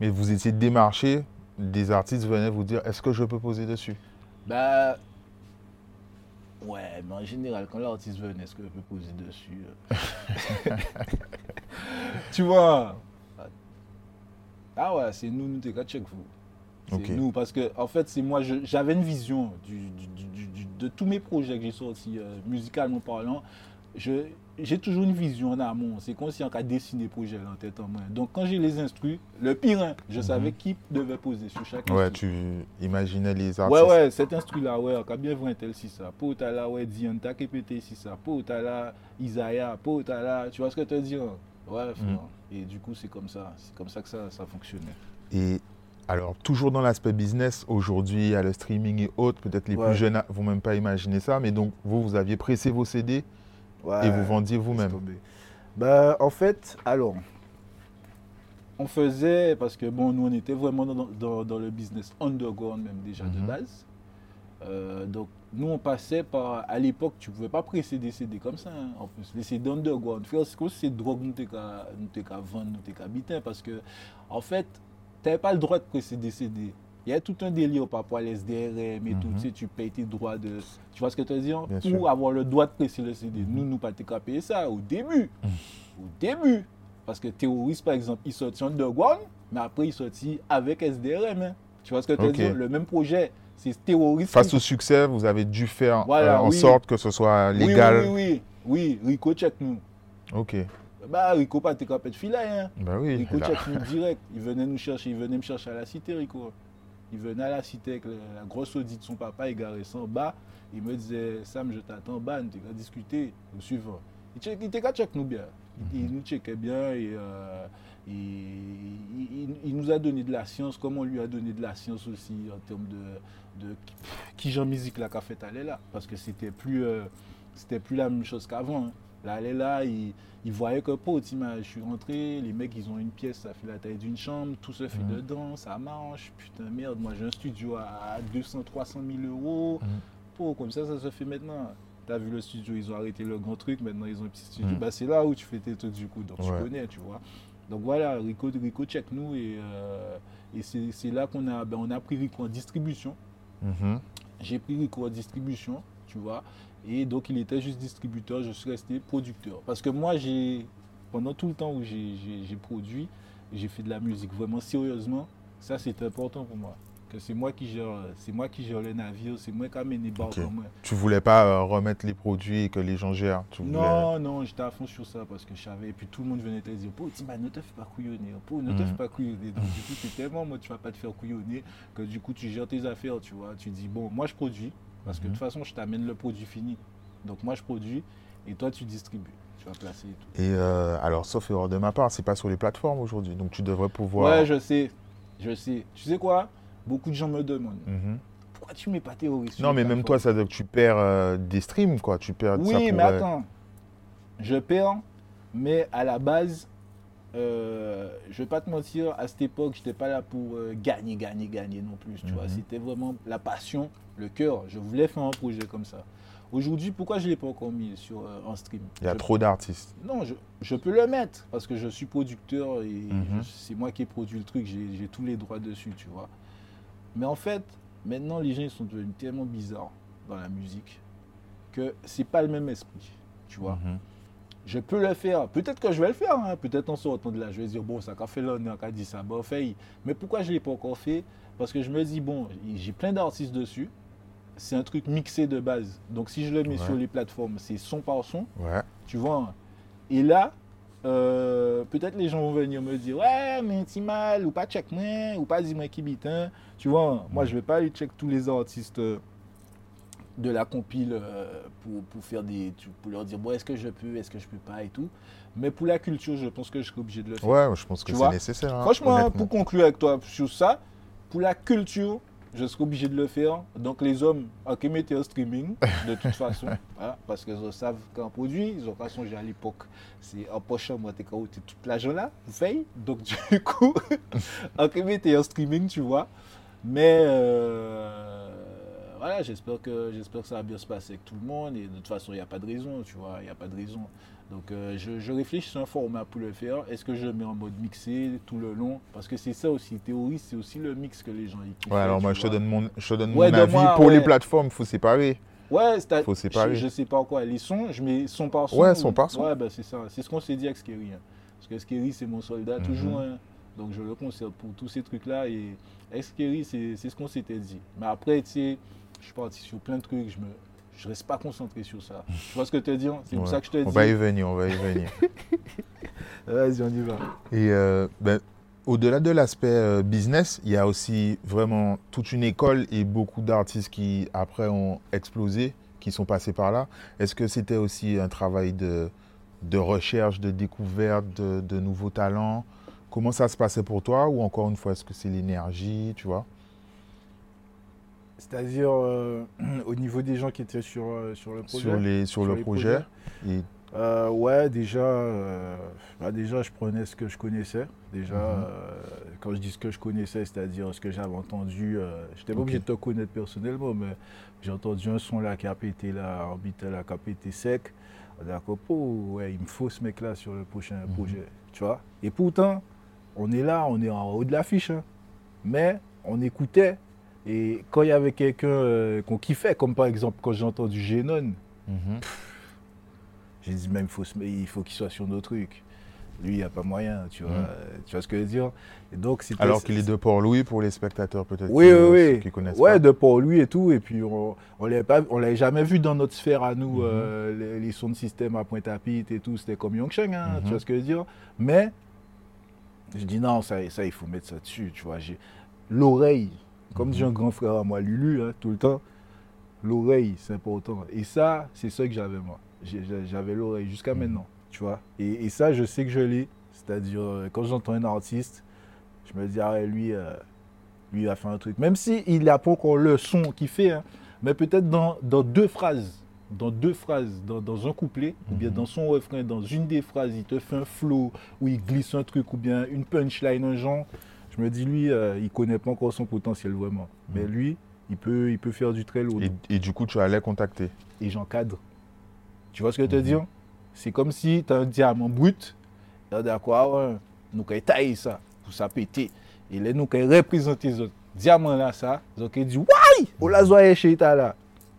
Mais vous étiez démarché, des artistes venaient vous dire est-ce que je peux poser dessus? Bah. Ouais, mais en général, quand l'artiste venait, est-ce que je peux poser dessus euh? Tu vois? Ah ouais, c'est nous, nous, t'es qu'à check vous. C'est nous, parce que, en fait, c'est moi, j'avais une vision du, du- du- du- du- de tous mes projets que j'ai sortis, euh, musicalement parlant. Je- J'ai toujours une vision en amont. C'est comme si on a dessiné le projet en tête en main. Donc, quand j'ai les instruits, le pire, hein, je savais qui devait poser sur chaque Mhm. Ouais, instru. tu imaginais les artistes. Ouais, ouais, cet instru-là, ouais, on a bien vu un tel si ça. Pour t'as là, ouais, Diane, t'as pété si ça. Pour t'as là, Isaiah, pour t'as là, tu vois ce que je te dis hein? Ouais, frère. Et du coup, c'est comme ça. C'est comme ça que ça, ça fonctionnait. Et alors, toujours dans l'aspect business, aujourd'hui, il y a le streaming et autres, peut-être les Ouais. plus jeunes ne vont même pas imaginer ça, mais donc vous, vous aviez pressé vos CD Ouais. et vous vendiez vous-même. Bah, en fait, alors, on faisait, parce que bon, nous, on était vraiment dans, dans- dans le business underground même déjà de Mhm. base. Euh, donc, nous, on passait par, à l'époque, tu pouvais pas presser des CD comme ça, hein, en plus, les CD underground. C'est comme si c'est drogue, nous, t'es qu'à vendre, nous, t'es qu'à habiter, parce que, en fait, tu n'avais pas le droit de presser des CD. Il y a tout un délire par rapport à l'SDRM et tout, Mhm. tu sais, tu payes tes droits de... Tu vois ce que tu veux dire Pour sûr. avoir le droit de presser le CD. Nous, nous, pas qu'à payer ça au début. Au début. Parce que Terroriste, par exemple, il sortit underground, mais après, il sortit avec SDRM. hein. Tu vois ce que tu veux Ok. dire Le même projet, c'est Terroriste. Face au succès, vous avez dû faire Voilà, euh, en oui. sorte que ce soit légal. Oui, oui, oui. Oui, Rico check nous. Ok. Bah, Rico, pas t'es de hein. Bah oui. Rico check nous direct. Il venait nous chercher, il venait me chercher à la cité, Rico. Il venait à la cité avec la grosse Audi de son papa égaré sans bas. Il me disait, Sam, je t'attends, ban, t'es qu'à discuter au suivant. Il était qu'à check nous bien. Il, il nous checkait bien et, euh, il, nous a donné de la science, comme on lui a donné de la science aussi en termes de, de qui- Jean musique là qu'a fait aller là. Parce que c'était plus, euh, c'était plus la même chose qu'avant. hein. Là, aller là, il, il voyait que pas, je suis rentré, les mecs ils ont une pièce, ça fait la taille d'une chambre, tout se fait Mhm. dedans, ça marche, putain merde, moi j'ai un studio à 200, 300 000 euros. Oh, comme ça ça se fait maintenant. T'as vu le studio, ils ont arrêté le grand truc, maintenant ils ont un petit studio. Mhm. Bah, c'est là où tu fais tes trucs du coup, donc tu connais, tu vois. Donc voilà, Rico, Rico check nous et, euh, et c'est c'est là qu'on a, ben, on a pris Rico en distribution. Mhm. J'ai pris Rico en distribution, tu vois. Et donc, il était juste distributeur, je suis resté producteur. Parce que moi, j'ai, pendant tout le temps où j'ai- produit, j'ai fait de la musique vraiment sérieusement. Ça, c'est important pour moi. Que c'est moi qui gère, c'est moi qui gère le navire, c'est moi qui amène les barques. Tu voulais pas euh, remettre les produits et que les gens gèrent? Tu voulais... Non, non, j'étais à fond sur ça parce que je savais. Et puis tout le monde venait te dire, Pour, ne te fais pas couillonner, ne te Mhm. fais pas couillonner. Donc du coup, tu es tellement, moi, tu vas pas te faire couillonner que du coup, tu gères tes affaires, tu vois. Tu dis, bon, moi, je produis parce que de Mhm. toute façon, je t'amène le produit fini. Donc moi, je produis et toi, tu distribues. Tu vas placer et tout. Et euh, alors, sauf erreur de ma part, c'est pas sur les plateformes aujourd'hui. Donc tu devrais pouvoir. Ouais, je sais. Je sais. Tu sais quoi? Beaucoup de gens me demandent, Mhm. pourquoi tu mets pas terroriste sur Non, mais même toi, ça veut dire que tu perds euh, des streams, quoi. Tu perds. ça Oui, mais pourrait- attends. Je perds, mais à la base, euh, je vais pas te mentir, à cette époque, j'étais pas là pour euh, gagner, gagner, gagner non plus. Tu vois, Mhm. c'était vraiment la passion, le cœur. Je voulais faire un projet comme ça. Aujourd'hui, pourquoi je l'ai pas encore mis sur euh, en stream? Il y a Je- trop d'artistes. Non, je, je peux le mettre parce que je suis producteur et Mhm. c'est moi qui ai produit le truc. J'ai tous les droits dessus, tu vois. Mais en fait, maintenant, les gens ils sont devenus tellement bizarres dans la musique que c'est pas le même esprit, tu vois. Mhm. Je peux le faire. Peut-être que je vais le faire. hein. Peut-être en sortant de là, je vais dire, bon, ça qu'a fait là, on a dit ça, bon, fait. Mais pourquoi je ne l'ai pas encore fait? Parce que je me dis, bon, j'ai plein d'artistes dessus. C'est un truc mixé de base. Donc si je le mets Ouais. sur les plateformes, c'est son par son, Ouais. tu vois. hein. Et là, euh, peut-être les gens vont venir me dire, ouais, mais c'est mal, ou pas check moi, ou pas dis-moi qui bite. hein. Tu vois, hein. moi, Mhm. je vais pas aller check tous les artistes. euh, de la compile euh, pour, pour, faire des, pour leur dire bon, est-ce que je peux, est-ce que je peux pas et tout. Mais pour la culture, je pense que je serai obligé de le faire. Ouais, je pense que c'est nécessaire. Hein, Franchement, pour conclure avec toi sur ça, pour la culture, je serai obligé de le faire. Donc les hommes, ok, mettez un streaming, de toute façon, hein, parce qu'ils savent qu'un produit, ils ont pas songé à l'époque. C'est en poche, moi, t'es toute la journée là, veille. Donc du coup, ok, mettez un streaming, tu vois. Mais euh, voilà, j'espère que, j'espère que ça va bien se passer avec tout le monde. Et de toute façon, il n'y a pas de raison, tu vois, il n'y a pas de raison. Donc euh, je, réfléchis sur un format pour le faire. Est-ce que je le mets en mode mixé tout le long? Parce que c'est ça aussi, théorie, c'est aussi le mix que les gens y Ouais, alors moi je te donne mon, je donne mon avis. pour les plateformes, il faut séparer. Ouais, c'est faut séparer. Je, ne sais pas quoi. Les sons, je mets son par son. Ouais, son par son. Ouais, ben c'est ça. C'est ce qu'on s'est dit avec Skerry. Hein. Parce que Skerry, c'est mon soldat mhm. toujours. Hein. Donc je le conserve pour tous ces trucs-là. Et Skerry, c'est ce qu'on s'était dit. Mais après, tu sais, je suis parti sur plein de trucs. Je me je reste pas concentré sur ça. Tu vois ce que tu te dis C'est pour ça que je te dis. On va y venir, on va y venir. Vas-y, on y va. Et euh, ben, au-delà de l'aspect euh, business, il y a aussi vraiment toute une école et beaucoup d'artistes qui, après, ont explosé, qui sont passés par là. Est-ce que c'était aussi un travail de, de recherche, de découverte de, de nouveaux talents? Comment ça se passait pour toi? Ou encore une fois, est-ce que c'est l'énergie, tu vois? C'est-à-dire euh, au niveau des gens qui étaient sur, euh, sur le projet Sur, les, sur, le projet, euh, Ouais, déjà, bah, déjà, je prenais ce que je connaissais. Déjà, mhm. quand je dis ce que je connaissais, c'est-à-dire ce que j'avais entendu, je n'étais pas obligé de te connaître personnellement, mais j'ai entendu un son là qui a pété là, orbital là, qui a pété sec. D'accord, ouais, il me faut ce mec-là sur le prochain mhm. projet, tu vois. Et pourtant, on est là, on est en haut de l'affiche, hein. mais on écoutait et quand il y avait quelqu'un euh, qu'on kiffait, comme par exemple quand j'ai entendu Genon, mhm. j'ai dit même il faut qu'il soit sur nos trucs. Lui, il n'y a pas moyen, tu vois, mhm. tu vois ce que je veux dire. Et donc, Alors qu'il est de Port-Louis pour les spectateurs peut-être oui, qui, oui, oui. connaissent ouais, de Port-Louis et tout. Et puis, on ne l'avait jamais vu dans notre sphère à nous, mhm. euh, les, sons de système à Pointe-à-Pitre et tout. C'était comme Yongcheng, hein, tu vois ce que je veux dire. Mais, je dis non, ça, ça, il faut mettre ça dessus, tu vois. L'oreille, comme dit un grand frère à moi, Lulu, hein, tout le temps, l'oreille, c'est important. Et ça, c'est ça que j'avais moi. J'avais l'oreille jusqu'à mhm. maintenant, tu vois. Et, ça, je sais que je l'ai. C'est-à-dire, euh, quand j'entends un artiste, je me dis, ah, lui, euh, lui, il a fait un truc. Même s'il il n'a pas encore le son qu'il fait, hein, mais peut-être dans, deux phrases, dans deux phrases, dans, un couplet, ou bien mhm. dans son refrain, dans une des phrases, il te fait un flow, ou il glisse un truc, ou bien une punchline, un genre. Je me dis, lui, il euh, il connaît pas encore son potentiel vraiment. Mais mm. lui, il peut, il peut faire du très lourd. Et, du coup, tu allais contacter Et j'encadre. Tu vois ce que je te mm-hmm. dis C'est comme si tu as un diamant brut. D'accord, ouais, nous avons taillé ça pour ça péter. Et là, nous avons représenté ce diamant là, ça. Ils ont dit, ouais, on l'a zoé chez là.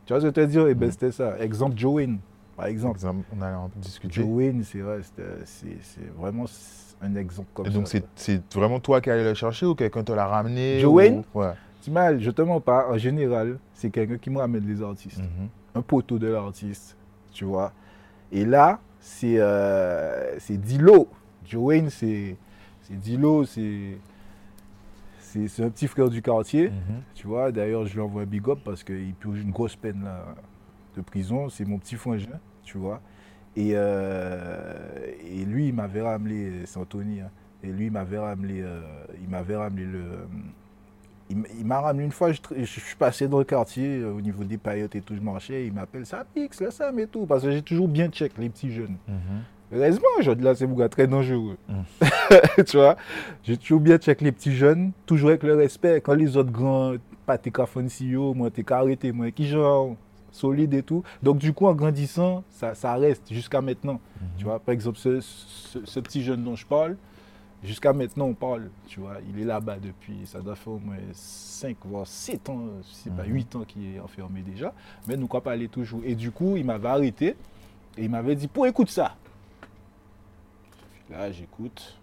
Tu vois ce que je te dis Et eh bien, mm. c'était ça. Exemple, Joanne, par exemple. on allait en discuter. Joanne, c'est vrai, c'est vraiment un exemple comme Et donc c'est vraiment toi qui allais le chercher ou quelqu'un te l'a ramené Joanne Ouais. mal, je te mens pas, en général, c'est quelqu'un qui me ramène les artistes. Mhm. Un poteau de l'artiste, tu vois. Et là, c'est euh, Dilo. Joanne, c'est Dilo, c'est c'est un petit frère du quartier, mhm. tu vois. D'ailleurs, je lui envoie un big up parce qu'il purge une grosse peine là, de prison. C'est mon petit frangin, tu vois. Et, euh, et lui, il m'avait ramené, c'est Anthony, hein. et lui, il m'avait ramené, euh, il m'avait ramené le. Il m'a ramené une fois, je, suis passé dans le quartier, euh, au niveau des paillettes et tout, je marchais, il m'appelle, ça pique, là, ça, mais tout, parce que j'ai toujours bien check les petits jeunes. Mm-hmm. Heureusement, aujourd'hui, là, c'est gars très dangereux. Mm. tu vois, j'ai toujours bien check les petits jeunes, toujours avec le respect. Quand les autres grands, pas tes CEO, moi, t'es arrêté, moi, qui genre, solide et tout. Donc du coup, en grandissant, ça, ça reste jusqu'à maintenant. Mhm. Tu vois, par exemple, ce, ce, petit jeune dont je parle, jusqu'à maintenant, on parle. Tu vois, il est là-bas depuis, ça doit faire au moins 5 voire 7 ans, c'est pas 8 mhm. ans qu'il est enfermé déjà. Mais nous pas parler toujours. Et du coup, il m'avait arrêté et il m'avait dit, pour écoute ça. Là, j'écoute.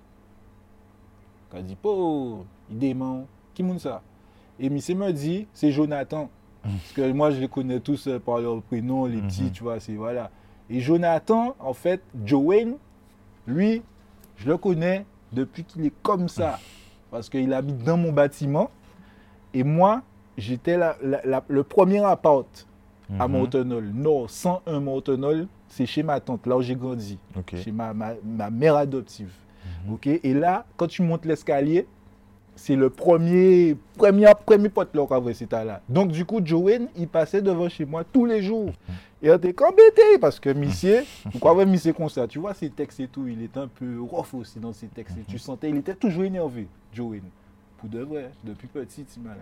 Il dit, pour, il dément. Qui monte ça? Et il me dit, c'est Jonathan. Parce que moi, je les connais tous euh, par leur prénom, les petits, mhm. tu vois, c'est voilà. Et Jonathan, en fait, Joanne, lui, je le connais depuis qu'il est comme ça. Parce qu'il habite dans mon bâtiment. Et moi, j'étais le premier appart à Mhm. Mortenol. Non, 101 Mortenol, c'est chez ma tante, là où j'ai grandi, chez ma, ma, ma mère adoptive. Ok, et là, quand tu montes l'escalier, c'est le premier, premier, premier pote là qu'on cet là. Donc, du coup, Joanne, il passait devant chez moi tous les jours. Et on était embêté parce que Missier, pourquoi avoir Missier comme ça Tu vois, ses textes et tout, il était un peu rough aussi dans ses textes. Et tu sentais, il était toujours énervé, Joanne. Pour de vrai, depuis petit, petit malin.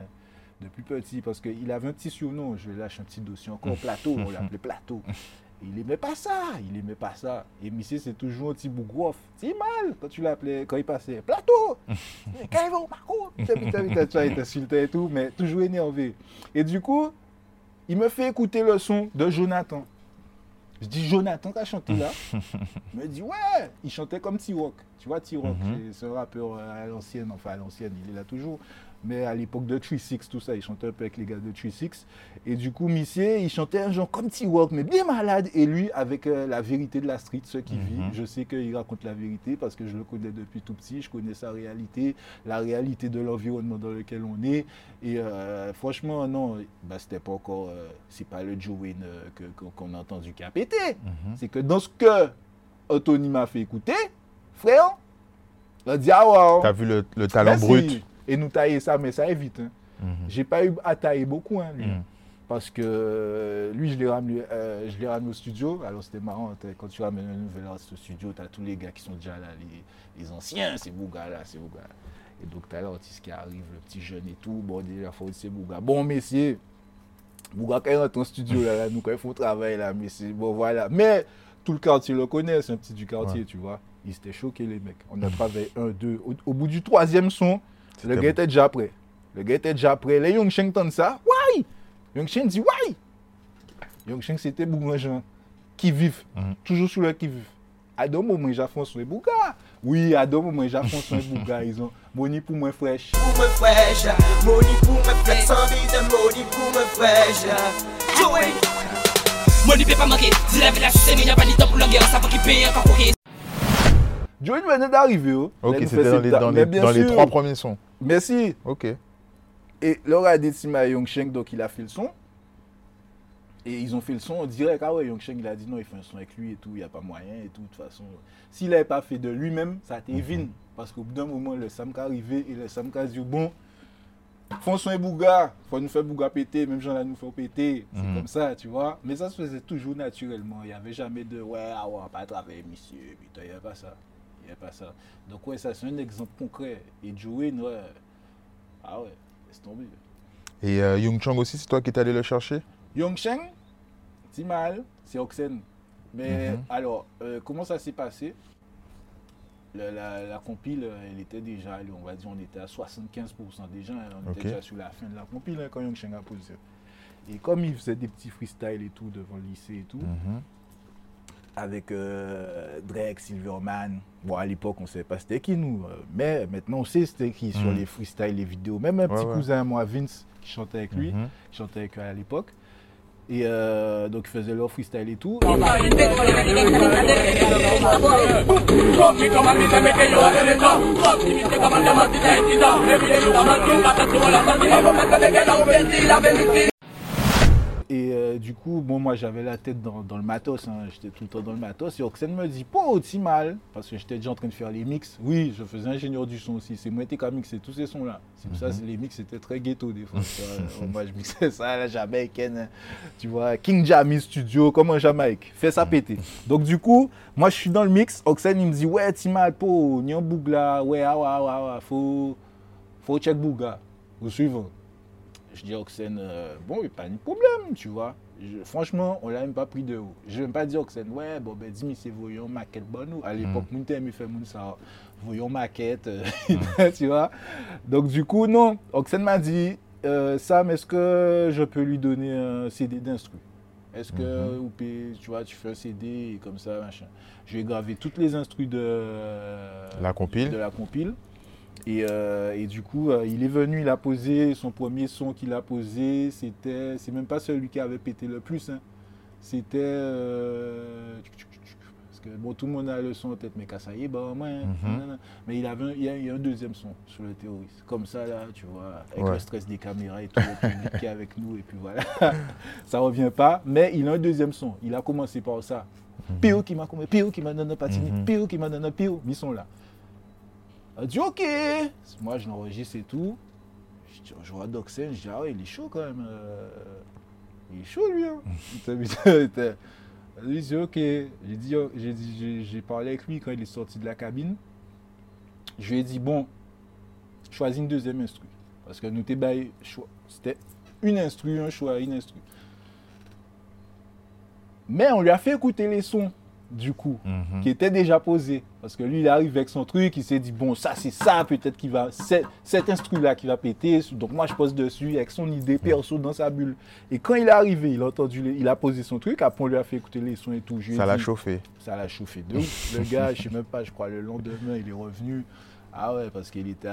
Depuis petit, parce qu'il avait un petit surnom, je lâche un petit dossier encore, Plateau, on l'appelait Plateau. Il aimait pas ça, il aimait pas ça. Et Missier, c'est toujours un petit bougrof. C'est mal quand tu l'appelais, quand il passait. Plateau Mais Quand il va au parcours Putain, putain, tu et tout, mais toujours énervé. Et du coup, il me fait écouter le son de Jonathan. Je dis Jonathan qui a chanté là? Il me dit ouais, il chantait comme T-Rock. Tu vois T-Rock, Mhm. c'est c'est un rappeur euh, à l'ancienne, enfin à l'ancienne, il est là toujours. Mais à l'époque de 3-6, tout ça, il chantait un peu avec les gars de 3-6. Et du coup, Missier, il chantait un genre comme T-Rock, mais bien malade. Et lui, avec euh, la vérité de la street, ce qu'il Mhm. vit, je sais qu'il raconte la vérité parce que je le connais depuis tout petit, je connais sa réalité, la réalité de l'environnement dans lequel on est. Et euh, franchement, non, bah, c'était pas encore, euh, c'est pas le que- qu'on a entendu qui a pété. Mhm. C'est que dans ce que Anthony m'a fait écouter, frère, on a dit ah ouais. T'as vu le, le talent merci. brut? Et nous tailler ça, mais ça est vite. hein. Mhm. J'ai pas eu à tailler beaucoup, hein, lui. Mhm. Parce que euh, lui, je l'ai ramené, euh, je ramené au studio. Alors c'était marrant, quand tu ramènes un nouvel artiste au studio, tu as tous les gars qui sont déjà là, les, les anciens, ces Bouga là, ces Bouga. Et donc tu as l'artiste qui arrive, le petit jeune et tout. Bon, déjà, faut c'est Bouga. Bon, messieurs, Bouga, quand il rentre au studio, là, là, nous, quand il faut travailler, là, messieurs, bon, voilà. Mais tout le quartier le connaît, c'est un petit du quartier, Ouais. tu vois. Ils étaient choqués, les mecs. On a travaillé un, deux. Au, au bout du troisième son, le gars était déjà prêt. Le gars était déjà prêt. Les Young Sheng entendent ça. Why? Young Sheng dit why? Young Sheng, c'était beaucoup gens qui vivent, Mhm. toujours sous le qui vivent. À deux moments, j'affonce les bougas. Oui, à deux moments, j'affonce les bougas. Ils ont money pour moi fraîche. pour me fresh Money pour me flex Envie de money pour me fresh Joey Money peut pas manquer, si la vie la sucée, mais y'a pas de temps pour la guerre, ça va qui paye encore pour Joey venait d'arriver. oh. Ok, il c'était dans les, dans les, bien dans les trois premiers sons. Merci. Ok. Et Laura a dit à Young Sheng, donc il a fait le son. Et ils ont fait le son en direct. Ah ouais, Young Sheng, il a dit non, il fait un son avec lui et tout, il n'y a pas moyen et tout. De toute façon, s'il n'avait pas fait de lui-même, ça a été vine. Parce qu'au bout d'un moment, le Sam est arrivé et le Sam a dit bon, font son et Bouga, faut nous faire Bouga péter, même gens là nous font péter. C'est Mhm. comme ça, tu vois. Mais ça se faisait toujours naturellement. Il n'y avait jamais de ouais, ah ouais, pas travailler, monsieur. Putain, il n'y avait pas ça. Il n'y avait pas ça. Donc, ouais, ça, c'est un exemple concret. Et Joey, ouais. Ah ouais, laisse tomber. Et euh, Young Chang aussi, c'est toi qui es allé le chercher? Young Sheng, c'est mal, c'est Oxen. Mais Mhm. alors, euh, comment ça s'est passé? La, la compile, euh, elle était déjà, on va dire, on était à 75% déjà. hein, on était déjà sur la fin de la compile hein, quand Young Sheng a posé. Et comme il faisait des petits freestyles et tout devant le lycée et tout, Mhm. Avec euh, Drake, Silverman. Bon, à l'époque, on ne savait pas c'était qui nous, euh, mais maintenant on sait c'était qui sur Mhm. les freestyles, les vidéos. Même un Ouais, petit ouais. cousin à moi, Vince, qui chantait avec lui, Mhm. qui chantait avec eux à l'époque. Et euh, donc, ils faisaient leur freestyle et tout. Et euh, du coup, bon, moi j'avais la tête dans, dans le matos, hein, j'étais tout le temps dans le matos. Et Oxen me dit, pas aussi mal, parce que j'étais déjà en train de faire les mix. Oui, je faisais ingénieur du son aussi, c'est moi qui ai mixé tous ces sons-là. C'est pour ça que les mix c'était très ghetto des fois. vois. moi je mixais ça à la jamaïcaine, tu vois, King Jammy Studio, comme en Jamaïque, fais ça péter. Donc du coup, moi je suis dans le mix, Oxen il me dit, ouais, ti mal, po, nyan bougla, ouais, ah, ouais, ah, ouais, ah, ouais, faut, faut check bouga, au suivant. Je dis à Oxen, euh, bon, il n'y a pas de problème, tu vois. Je- franchement, on l'a même pas pris de haut. Je ne vais pas dire Oxen, ouais, bon, ben, dis-moi, c'est voyons maquette bonne ou? À l'époque, mon thème, il fait mon ça. Voyons maquette, euh, tu vois. Donc, du coup, non. Oxen m'a dit, euh, Sam, est-ce que je peux lui donner un CD d'instru? Est-ce que, ou puis, tu vois, tu fais un CD et comme ça, machin? Je vais graver toutes les instrus de La compile. de la compile. Et, euh, et du coup, euh, il est venu, il a posé son premier son qu'il a posé. C'était, c'est même pas celui qui avait pété le plus. hein. C'était, euh, Parce que bon, tout le monde a le son en tête, mais ça y est, bah, moi, Mhm. nanana. mais il, avait un, il, y a, un deuxième son sur le terroriste. Comme ça, là, tu vois, avec Ouais. le stress des caméras et tout, le public qui est avec nous, et puis voilà. ça revient pas, mais il a un deuxième son. Il a commencé par ça. Pio qui m'a commis, Pio qui m'a donné un patini, Mhm. Pio qui m'a donné un Pio, ils sont là. Il a dit ok. Moi, je l'enregistre et tout. Je, dis- je vois Doxen, je dis ah ouais, il est chaud quand même. euh, il est chaud lui. Hein. Lui, c'est ok. J'ai dit, oh, j'ai dit, parlé avec lui quand il est sorti de la cabine. Je lui ai dit bon, choisis une deuxième instru. Parce que nous t'es c'était une instru, un choix, une instru. Mais on lui a fait écouter les sons, du coup, Mhm. qui étaient déjà posés. Parce que lui, il arrive avec son truc, il s'est dit, bon, ça, c'est ça, peut-être qu'il va, c'est- cet instru-là qui va péter. Donc moi, je pose dessus avec son idée perso dans sa bulle. Et quand il est arrivé, il a entendu, il a posé son truc, après on lui a fait écouter les sons et tout. Ça l'a chauffé. ça l'a chauffé de ouf. Le gars, je sais même pas, je crois le lendemain, il est revenu. Ah ouais, parce qu'il était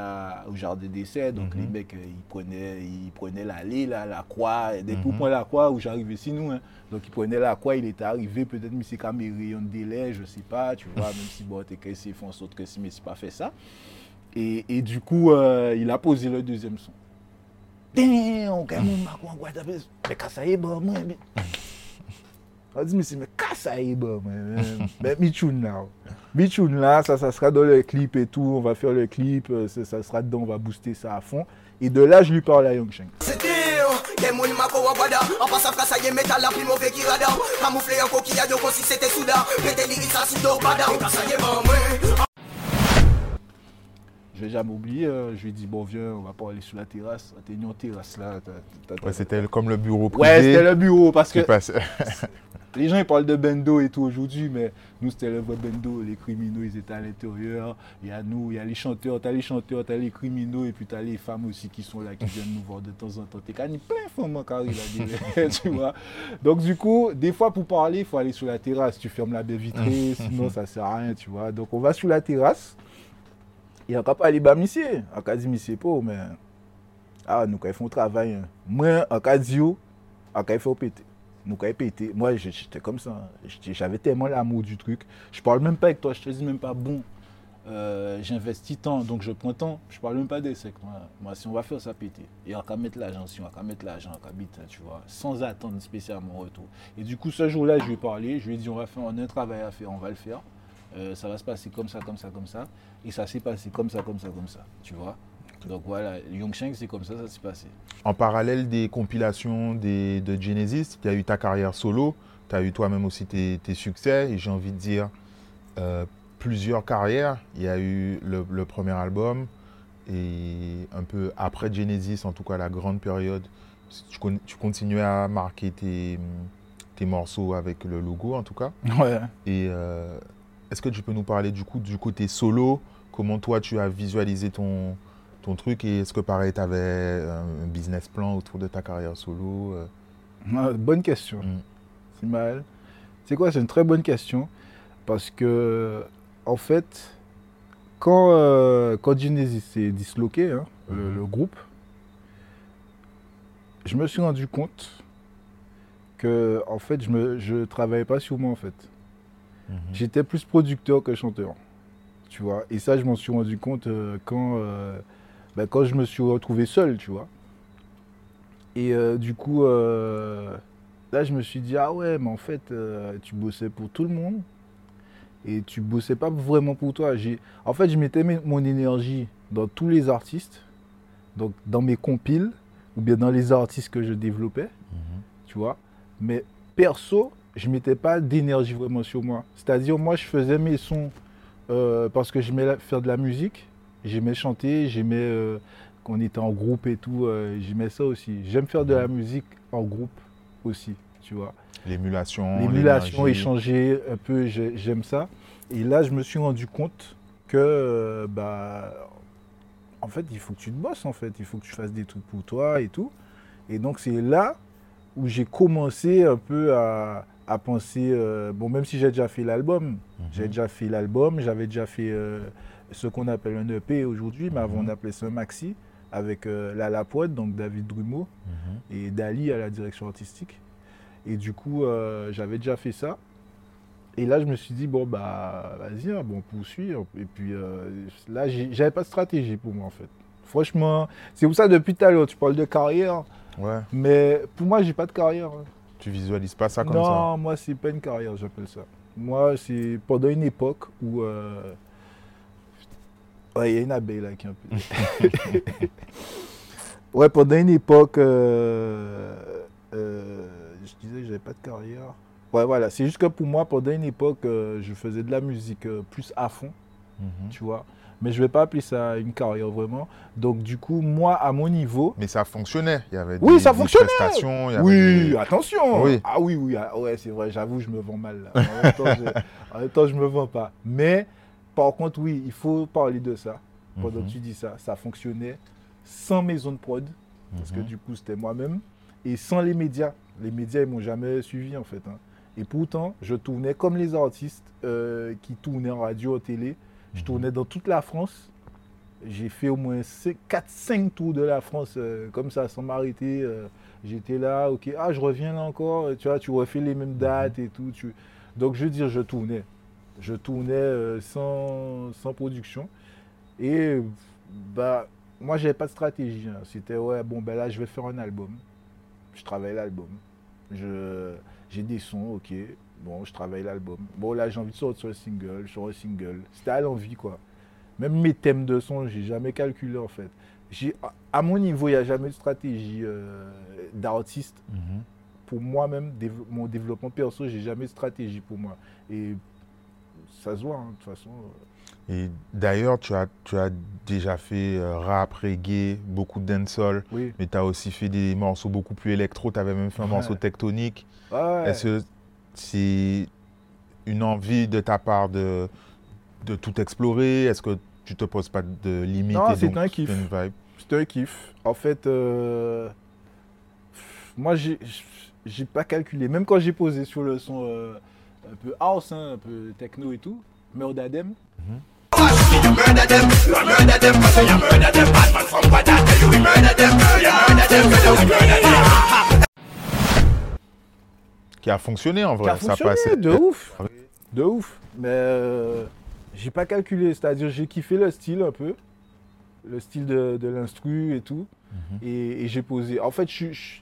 au jardin d'essai, donc Mhm. les mecs, euh, ils prenaient, ils prenaient l'allée, là, la croix, dès Mhm. vous prenez la croix, où j'arrivais nous, hein. donc ils prenaient la croix, il était arrivé, peut-être mis ses caméras en délai, je sais pas, tu vois, même si bon, t'es cassé, ils font que si, mais c'est pas fait ça. Et, et du coup, euh, il a posé le deuxième son. Damn, quand même, mais quand ça y est, bon, moi, on dit, mais c'est mais est, bon, mais, mais Michoun là. Michoun là, ça, ça sera dans le clip et tout. On va faire le clip, euh, ça, sera dedans, on va booster ça à fond. Et de là, je lui parle à la mwen Je vais jamais oublier, euh, je lui ai dit, bon, viens, on va pas aller sur la terrasse. En terrasse là. Ouais, c'était comme le bureau privé. Ouais, c'était le bureau parce que les gens ils parlent de bendo et tout aujourd'hui, mais nous c'était le vrai bendo. Les criminaux ils étaient à l'intérieur. Il y a nous, il y a les chanteurs, t'as les chanteurs, t'as les criminaux et puis t'as les femmes aussi qui sont là, qui viennent nous voir de temps en temps. T'es quand même plein de femmes en carré là, tu vois. Donc du coup, des fois pour parler, il faut aller sur la terrasse. Tu fermes la baie vitrée, sinon ça sert à rien, tu vois. Donc on va sur la terrasse. Ne peut pas aller bas monsieur. On peut dire monsieur pas, mais ah, nous quand ils font travail. hein. Moi, en cas de Zio, on peut faire péter. Nous ils péter. Moi, j'étais comme ça. J'avais tellement l'amour du truc. Je parle même pas avec toi. Je te dis même pas bon. euh, J'investis tant, donc je prends tant. Je parle même pas des sectes. Moi, si on va faire ça péter, et on va mettre l'argent, si on va mettre l'argent, on va mettre, tu vois, sans attendre spécialement retour. Et du coup, ce jour-là, je lui ai parlé. Je lui ai dit, on va faire, on a un travail à faire, on va le faire. Euh, ça va se passer comme ça, comme ça, comme ça. Et ça s'est passé comme ça, comme ça, comme ça. Tu vois? Donc voilà, Yongsheng, c'est comme ça, ça s'est passé. En parallèle des compilations des, de Genesis, tu as eu ta carrière solo, tu as eu toi-même aussi tes, tes succès, et j'ai envie de dire euh, plusieurs carrières. Il y a eu le, le premier album, et un peu après Genesis, en tout cas la grande période, tu, con- tu continuais à marquer tes, tes morceaux avec le logo, en tout cas. Ouais. Et euh, est-ce que tu peux nous parler du coup du côté solo? Comment toi tu as visualisé ton, ton truc? Et est-ce que pareil tu avais un business plan autour de ta carrière solo euh? Ah, Bonne question. Mm. C'est mal. C'est quoi? C'est une très bonne question. Parce que, en fait, quand, euh, quand Genesis s'est disloqué, hein, le, Mhm. le groupe, je me suis rendu compte que, en fait, je ne je travaillais pas sur moi, en fait. Mhm. J'étais plus producteur que chanteur. Tu vois. Et ça, je m'en suis rendu compte euh, quand, euh, ben, quand je me suis retrouvé seul, tu vois. Et euh, du coup, euh, là, je me suis dit, ah ouais, mais en fait, tu bossais pour tout le monde. Et tu bossais pas vraiment pour toi. J'ai- En fait, je mettais mon énergie dans tous les artistes, donc dans mes compiles, ou bien dans les artistes que je développais Mhm. tu vois. Mais perso, je mettais pas d'énergie vraiment sur moi. C'est-à-dire, moi, je faisais mes sons euh, parce que j'aimais faire de la musique, j'aimais chanter, j'aimais euh, qu'on était en groupe et tout, euh, j'aimais ça aussi. J'aime faire de la musique en groupe aussi, tu vois. L'émulation. L'émulation, échanger un peu, j'ai- j'aime ça. Et là, je me suis rendu compte que, euh, bah, en fait, il faut que tu te bosses, en fait. Il faut que tu fasses des trucs pour toi et tout. Et donc, c'est là où j'ai commencé un peu à, à penser, euh, bon, même si j'ai déjà fait l'album, Mhm. j'ai déjà fait l'album, j'avais déjà fait euh, ce qu'on appelle un EP aujourd'hui, mais avant Mhm. on appelait ça un maxi, avec euh, Lala Poète, donc David Drumeau Mhm. et Dali à la direction artistique. Et du coup, j'avais déjà fait ça. Et là, je me suis dit, bon, bah, vas-y, hein, bon, poursuis. Et puis là, j'avais pas de stratégie pour moi, en fait. Franchement, c'est pour ça, depuis tout à l'heure, tu parles de carrière. Ouais. Mais pour moi, j'ai pas de carrière. hein. Tu visualises pas ça comme non, moi, c'est pas une carrière, j'appelle ça. Moi, c'est pendant une époque où. euh, Ouais, il y a une abeille là qui est un peu. ouais, pendant une époque. euh, euh, Je disais que j'avais pas de carrière. Ouais, voilà. C'est juste que pour moi, pendant une époque, je faisais de la musique plus à fond, ça. Mhm. tu vois. Mais je vais pas appeler ça une carrière vraiment. Donc, du coup, moi, à mon niveau. Mais ça fonctionnait. Il y avait Oui, des, ça des fonctionnait. prestations. il y avait Oui, des- attention. Oui. Ah oui, oui, ah, ouais, c'est vrai, j'avoue, je me vends mal. Là. En, même temps, je, en même temps, je me vends pas. Mais par contre, oui, il faut parler de ça. Pendant Mhm. que tu dis ça, ça fonctionnait sans maison de prod, parce que Mhm. du coup, c'était moi-même, et sans les médias. Les médias, ils m'ont jamais suivi, en fait. hein. Et pourtant, je tournais comme les artistes euh, qui tournaient en radio, en télé. Je tournais dans toute la France. J'ai fait au moins 4-5 tours de la France euh, comme ça, sans m'arrêter. euh, J'étais là, ok, ah, je reviens là encore. Tu vois, tu refais les mêmes dates et tout. Donc, je veux dire, je tournais. Je tournais euh, sans, sans production. Et bah, moi, j'avais pas de stratégie. hein. C'était, ouais, bon, ben là, je vais faire un album. Je travaille l'album. J'ai des sons, ok. Bon, je travaille l'album. Bon, là, j'ai envie de sortir un single. Je sors un single. C'était à l'envie, quoi. Même mes thèmes de son, j'ai jamais calculé, en fait. J'ai- à- mon niveau, il n'y a jamais de stratégie euh, d'artiste. Mhm. Pour moi-même, dév- mon développement perso, j'ai jamais de stratégie pour moi. Et ça se voit, hein, de toute façon. Et d'ailleurs, tu as, tu as déjà fait euh, rap, reggae, beaucoup de dancehall, Oui. mais tu as aussi fait des morceaux beaucoup plus électro. Tu avais même fait un Ouais. morceau tectonique. Ouais. Est-ce que c'est une envie de ta part de, de tout explorer Est-ce que tu te poses pas de limites Non, et c'est un kiff. c'est un kiff. En fait, euh, moi, j'ai j'ai pas calculé. Même quand j'ai posé sur le son euh, un peu house, hein, un peu techno et tout, Murder you a Qui a fonctionné en qui vrai. a ça fonctionné passait. de ouf. De ouf. Mais euh, j'ai pas calculé. C'est-à-dire, j'ai kiffé le style un peu. Le style de, de l'instru et tout. Mhm. Et, et j'ai posé. En fait, je, suis- je,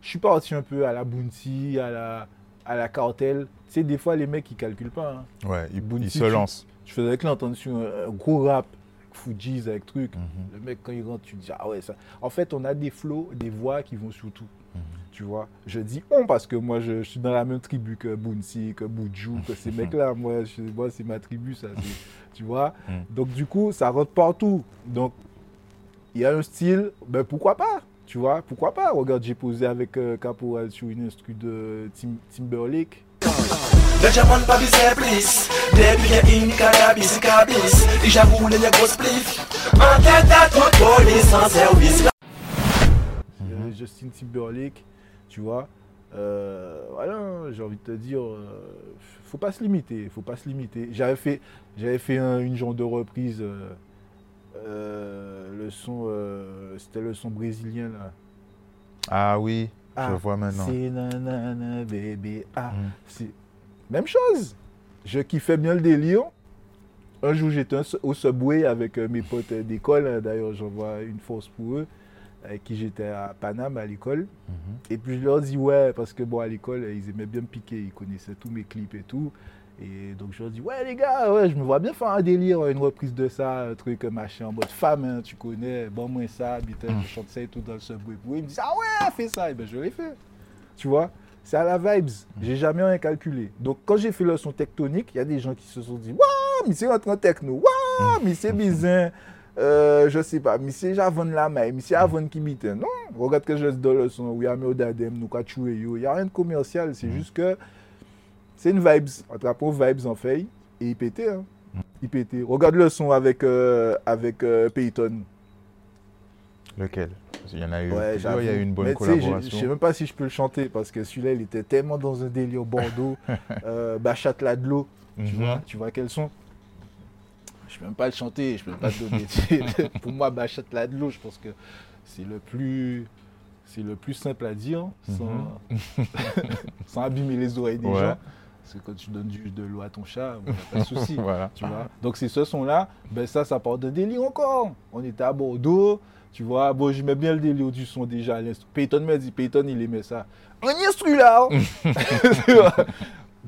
je suis parti un peu à la Bounty, à la, à la cartel. Tu sais, des fois, les mecs, ils calculent pas. hein. Ouais, il, Bounty, il se tu- lance. Je faisais que l'entendre sur un, un gros rap, avec Fujis, avec truc. Mhm. Le mec, quand il rentre, tu te dis, ah ouais, ça. En fait, on a des flows, des voix qui vont sur tout. Mhm. Tu vois, je dis on parce que moi, je, je suis dans la même tribu que Bouncy, que Boudjou, que ces mecs-là. Moi, je- moi c'est ma tribu, ça. c'est- Tu vois Mhm. Donc, du coup, ça rentre partout. Donc, il y a un style, ben pourquoi pas Tu vois, pourquoi pas Regarde, j'ai posé avec euh, Caporal sur une instru de Tim- Timberlake. Benjamin pas bizarre, please. Depuis qu'il y a une cannabis, cannabis. Déjà roule les gros spliff. En tête à toute police en service. Justin Timberlake, tu vois. Euh, voilà, j'ai envie de te dire, euh, faut pas se limiter, faut pas se limiter. J'avais fait, j'avais fait un- une genre de reprise, euh, euh, le son, c'était le son brésilien là. Ah oui, Ah, je vois maintenant. C'est nanana bébé, ah, Mm. c'est même chose. Je kiffais bien le délire. Un jour, j'étais au Subway avec mes potes d'école. hein, D'ailleurs, j'envoie une force pour eux, avec qui j'étais à Paname à l'école. Mhm. Et puis je leur dis ouais, parce que bon, à l'école, ils aimaient bien me piquer, ils connaissaient tous mes clips et tout. Et donc je leur dis ouais, les gars, ouais, je me vois bien faire un délire, une reprise de ça, un truc machin en mode femme, hein, tu connais, bon, moi ça, putain, je chante ça et tout dans le subway. Ils me disent ah ouais, fais ça, et ben je l'ai fait. Tu vois, c'est à la vibes, j'ai jamais rien calculé. Donc quand j'ai fait le son tectonique, il y a des gens qui se sont dit waouh, mais c'est en techno, waouh, mais c'est bizarre. Euh, je sais pas, mais c'est Javon la main, mais c'est Javon qui bite. Non, regarde que je dans le son, oui, Amé Odadem, nous Kachoué, yo. Il n'y a rien de commercial, c'est juste que c'est une vibes. Attrapons vibes en fait, et il pétait. Hein. Il pétait. Regarde le son avec, euh, avec euh, Peyton. Lequel? Qu'il y en a eu. Ouais, plusieurs, il y a eu une bonne Mais sais, je- collaboration. sais même pas si je peux le chanter parce que celui-là, il était tellement dans un délire Bordeaux, euh, Bachat Ladlo. Tu Mhm. vois, tu vois quels sont Je peux même pas le chanter, je peux même pas te donner. Pour moi, Bachat Ladlo, je pense que c'est le plus, c'est le plus simple à dire, sans, sans abîmer les oreilles des Ouais. gens. Parce que quand tu donnes du, de l'eau à ton chat, il n'y a pas de souci. Voilà. tu vois. Donc c'est ce son-là, ben ça, ça part de délire encore. On était à Bordeaux, tu vois. Bon, j'aimais bien le délire du son déjà. l'instru- Peyton m'a dit, Peyton, il aimait ça. On y instru là hein.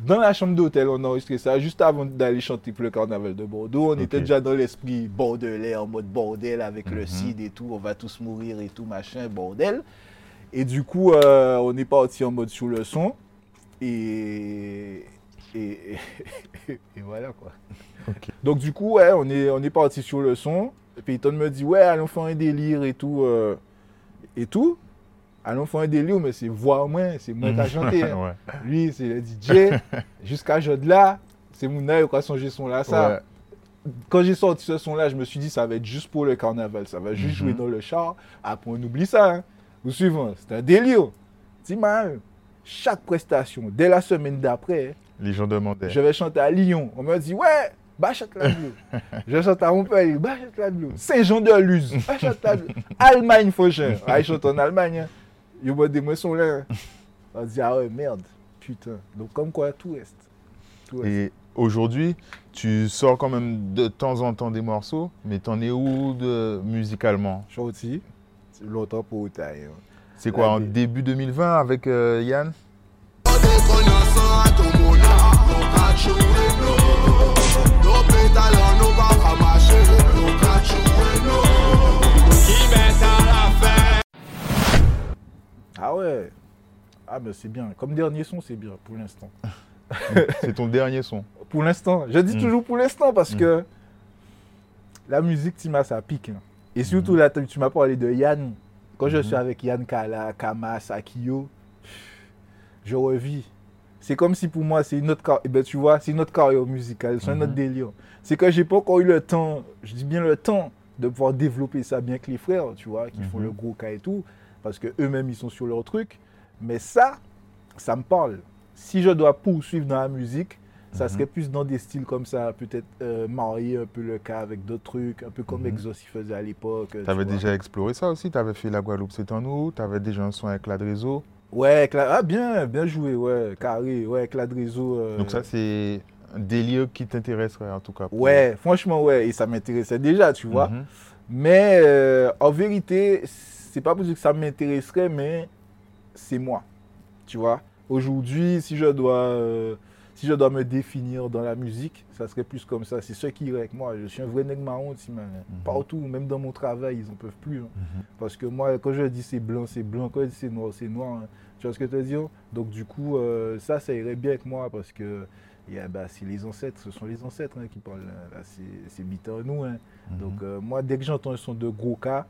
Dans la chambre d'hôtel, on a enregistré ça juste avant d'aller chanter pour le carnaval de Bordeaux. On était déjà dans l'esprit bordelais, en mode bordel avec le Mhm. CID et tout. On va tous mourir et tout, machin, bordel. Et du coup, euh, on est parti en mode sous le son. Et, et, et voilà quoi. Donc du coup, ouais, on est, on est parti sur le son. Peyton me dit, ouais, allons faire un délire et tout. euh, et tout. Allons faire un délire, mais c'est voix moins, c'est moi qui a chanté. hein. Ouais. Lui, c'est le DJ. Jusqu'à là, c'est mon œil a changé son là. Ça, Ouais. quand j'ai sorti ce son-là, je me suis dit, ça va être juste pour le carnaval. Ça va juste Mhm. jouer dans le char. Après, on oublie ça. Hein. Vous suivez C'est un délire. T'imagines Chaque prestation, dès la semaine d'après, Les gens demandaient. je vais chanter à Lyon. On me dit, ouais, Bachat la Bleu. je chante à Montpellier, Bachat. Saint-Jean-de-Luz, Bachat la Bleu. Allemagne, prochain. Ah, ils chantent en Allemagne. Hein. Ils me des sont là. On dit, ah ouais, merde. Putain. Donc, comme quoi, tout reste. Tout reste. Et aujourd'hui, tu sors quand même de temps en temps des morceaux, mais t'en es où de, musicalement? C'est longtemps pour taille. hein. C'est quoi, en début 2020 avec euh, Yann? Ah ouais. Ah ben c'est bien. Comme dernier son, c'est bien pour l'instant. C'est ton dernier son. Pour l'instant. Je dis Mm. toujours pour l'instant parce Mm. que la musique, Tima, ça pique. hein. Et surtout, Mm. là, tu tu m'as parlé de Yann. Quand je suis avec Yann Kala, Kamas, Akio, je revis. C'est comme si pour moi, c'est une autre car- eh ben, tu vois, c'est une autre carrière musicale, c'est un Mhm. autre délire. C'est que j'ai pas encore eu le temps, je dis bien le temps, de pouvoir développer ça bien que les frères, tu vois, qui font le gros cas et tout, parce que eux-mêmes ils sont sur leur truc. Mais ça, ça me parle. Si je dois poursuivre dans la musique, ça Mhm. serait plus dans des styles comme ça, peut-être euh, marier un peu le cas avec d'autres trucs, un peu comme Mhm. Exos il faisait à l'époque. tu T'avais vois. déjà exploré ça aussi? T'avais fait La Guadeloupe, c'est en nous T'avais déjà un son avec la Réseau? Ouais, ah bien, bien joué, ouais, carré, ouais, Clad Réseau. euh, Donc ça, c'est un délire qui t'intéresserait en tout cas. pour- Ouais, franchement, ouais, et ça m'intéressait déjà, tu vois. Mhm. Mais euh, en vérité, c'est pas pour dire que ça m'intéresserait, mais c'est moi. Tu vois? Aujourd'hui, si je dois euh, si je dois me définir dans la musique, ça serait plus comme ça. C'est ce qui irait avec moi. Je suis un vrai nègre marron, man. Mhm. Partout, même dans mon travail, ils en peuvent plus. hein. Mhm. Parce que moi, quand je dis c'est blanc, c'est blanc. Quand je dis c'est noir, c'est noir. hein. Tu vois ce que je veux dire Donc du coup, euh, ça, ça irait bien avec moi parce que yeah, bah, c'est les ancêtres, ce sont les ancêtres hein, qui parlent. c'est en nous. hein. Mhm. Donc euh, moi, dès que j'entends un son de gros cas,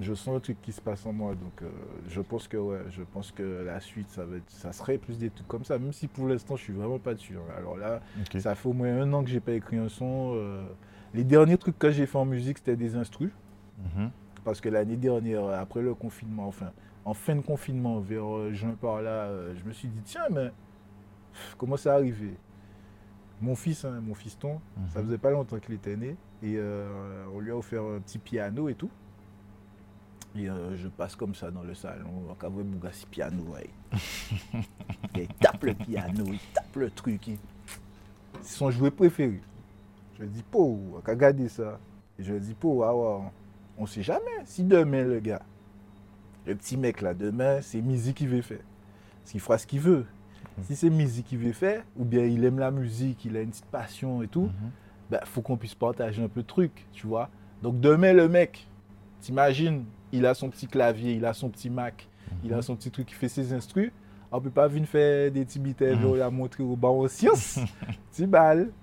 je sens un truc qui se passe en moi. Donc euh, je pense que ouais, je pense que la suite, ça, va être- ça serait plus des trucs comme ça. Même si pour l'instant, je suis vraiment pas dessus. hein. Alors là, ça fait au moins un an que j'ai pas écrit un son. euh. les derniers trucs que j'ai fait en musique, c'était des instrus. Mhm. Parce que l'année dernière, après le confinement, enfin, en fin de confinement, vers euh, juin par là, je me suis dit, tiens, mais comment ça arrivé Mon fils, hein, mon fiston, ça Mhm. faisait pas longtemps qu'il était né, et euh, on lui a offert un petit piano et tout. Et euh, je passe comme ça dans le salon, on va voir Bougassi piano, ouais. Il tape le piano, il tape le truc. il- C'est son jouet préféré. Je dis, po, on va regarder ça. Et je dis, po, ah ouais, on sait jamais. Si demain, le gars, le petit mec là, demain, c'est musique qu'il veut faire. S'il fera ce qu'il veut. Si c'est musique qu'il veut faire, ou bien il aime la musique, il a une petite passion et tout, Mhm. ben, faut qu'on puisse partager un peu de trucs, tu vois. Donc demain, le mec, t'imagines, il a son petit clavier, il a son petit Mac, il Mhm. a son petit truc, il fait ses instrus. On peut pas venir faire des petits bitets, Mhm. la montrer au bas en science. Petit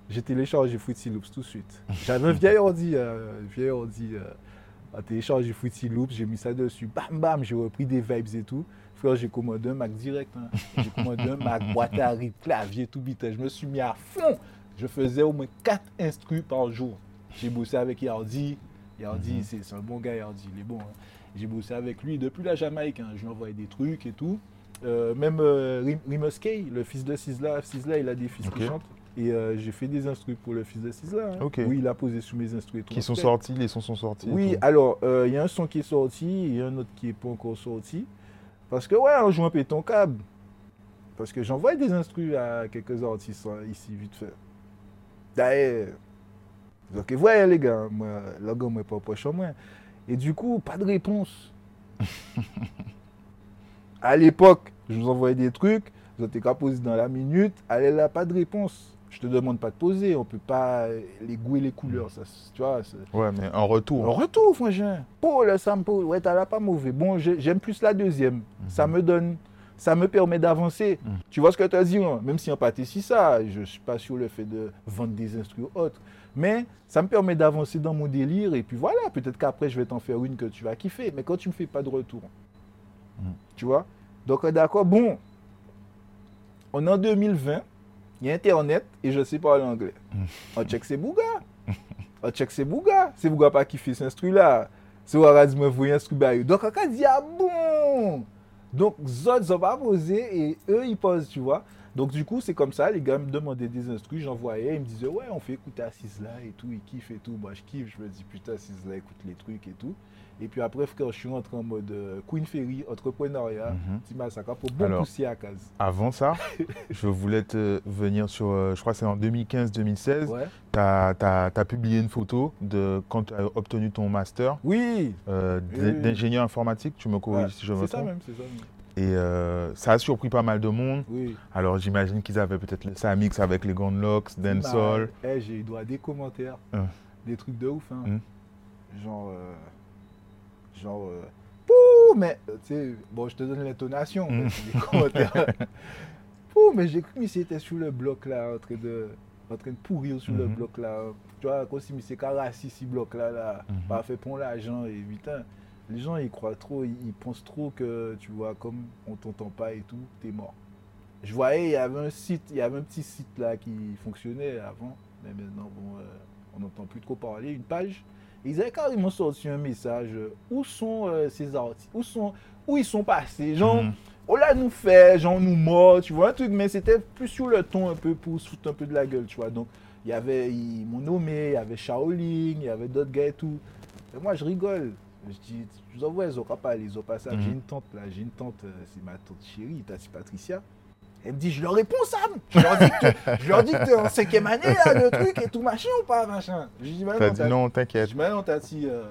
j'ai téléchargé Fruity Loops tout de suite. J'avais un vieil ordi, euh, vieil ordi, euh, à télécharger Fruity Loops, j'ai mis ça dessus, bam bam, j'ai repris des vibes et tout. Frère, j'ai commandé un Mac direct. hein. J'ai commandé un Mac, boîte à rythme, clavier, tout bitais. Je me suis mis à fond. Je faisais au moins 4 instrus par jour. J'ai bossé avec Yardi. Yardi, Mhm. c'est c'est un bon gars, Yardi, il est bon. hein. J'ai bossé avec lui depuis la Jamaïque. hein. Je lui envoyais des trucs et tout. Euh, même euh, Rim- Rimus Kay, le fils de Sizzla, Sizzla, il a des fils qui chantent. Et euh, j'ai fait des instrus pour le fils de Sizzla. hein. Oui, il a posé sous mes instrus. Qui sont sortis, les sons sont sortis. oui, alors, euh, il y a un son qui est sorti, il y a un autre qui n'est pas encore sorti. Parce que, ouais, on joue un peu ton câble. Parce que j'envoie des instrus à quelques artistes ici, vite fait. D'ailleurs, donc, vous voyez les gars, moi, là, moi, pas proche en moi. Et du coup, pas de réponse. à l'époque, je vous envoyais des trucs, vous étiez qu'à poser dans la minute, allez là, pas de réponse. Je te demande pas de poser, on peut pas les goûter les couleurs, ça, tu vois. Ouais, mais en retour. en retour, frangin. Pour le sample, ouais, t'as là pas mauvais. Bon, j'ai- j'aime plus la deuxième. Ça me donne, ça me permet d'avancer. Mhm. Tu vois ce que tu as dit, hein? même si on si ça, je suis pas sur le fait de vendre des instruments autres. Mais ça me permet d'avancer dans mon délire. Et puis voilà, peut-être qu'après, je vais t'en faire une que tu vas kiffer. Mais quand tu me fais pas de retour, Mhm. tu vois? Donc, d'accord, bon. On est en 2020, il y a Internet et je sais parler anglais. On check ses bougas. On check ses bougas. C'est bougas pas fait cet instru-là. C'est dit, me un Donc, on dit, ah bon? Donc, ils pas posé et eux, ils posent, tu vois? Donc, du coup, c'est comme ça. Les gars me demandaient des instrus, j'envoyais. Ils me disaient, ouais, on fait écouter Assise là et tout. Ils kiffent et tout. Moi, je kiffe. Je me dis, putain, Assise là, écoute les trucs et tout. Et puis après, frère, je suis rentré en mode euh, Queen Ferry, entrepreneuriat, Mhm. petit massacre pour Alors. pousser à case. Avant ça, je voulais te venir sur, euh, je crois que c'est en 2015-2016, Ouais. tu as, publié une photo de quand tu as obtenu ton master Oui, euh, Oui, d'ingénieur informatique, tu me corriges Ouais, si je me c'est ça trompe. même, c'est ça même. Et euh, ça a surpris pas mal de monde. Oui. Alors j'imagine qu'ils avaient peut-être un mix avec les Gone Locks, Dancehall. Bah, j'ai eu droit à des commentaires, Hein. des trucs de ouf. Hein. Hum. Genre, euh, genre, euh, Pouh, mais, euh, tu sais, bon, je te donne l'intonation, Hum. mais c'est des commentaires. Pouh, mais j'ai cru que c'était sur le bloc là, en train de, en train de pourrir sur le Mhm. bloc là. Tu vois, comme si c'est carassi ce bloc là, là, pas fait pour l'argent et putain. Les gens, ils croient trop, ils, ils pensent trop que, tu vois, comme on t'entend pas et tout, t'es mort. Je voyais, il y avait un site, il y avait un petit site là qui fonctionnait avant, mais maintenant, bon, euh, on n'entend plus trop parler, une page. Ils avaient carrément sorti un message, euh, où sont euh, ces artistes, où, sont, où ils sont passés, genre, Mhm. on l'a nous fait, genre nous mort, tu vois, un truc, mais c'était plus sur le ton un peu pour se foutre un peu de la gueule, tu vois. Donc, il y avait, ils m'ont nommé, il y avait Shaolin, il y avait d'autres gars et tout. Et moi, je rigole. Je dis, je vous envoie, ils ont pas pas ça. Mhm. J'ai une tante là, j'ai une tante, euh, c'est ma tante chérie, Tati Patricia. Elle me dit, je leur réponds, Sam. Je leur dis que, je leur dis que t'es en cinquième année, là, le truc et tout, machin ou pas, machin. Je dis, bah T'as non, non, Je t'inquiète. dis, bah non, Tati, euh,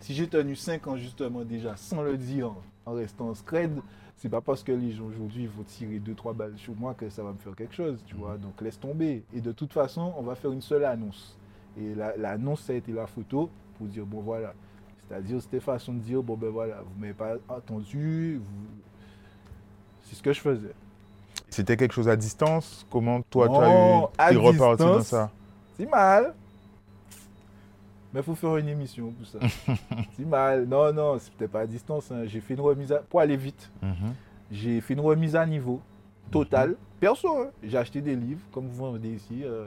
si j'ai tenu 5 ans justement déjà, sans le dire, en restant scred, c'est pas parce que les gens aujourd'hui vont tirer 2-3 balles sur moi que ça va me faire quelque chose, tu vois. Donc laisse tomber. Et de toute façon, on va faire une seule annonce. Et la- l'annonce, ça a été la photo pour dire, bon voilà. C'est-à-dire, c'était façon de dire, bon ben voilà, vous m'avez pas attendu, vous... c'est ce que je faisais. C'était quelque chose à distance? Comment toi, tu as eu, t'es reparti dans distance. ça? C'est mal. Mais il faut faire une émission pour ça. c'est mal. Non, non, c'était pas à distance. hein. J'ai fait une remise à... Pour aller vite, Mhm. j'ai fait une remise à niveau total. Perso, hein. j'ai acheté des livres, comme vous vendez ici. euh,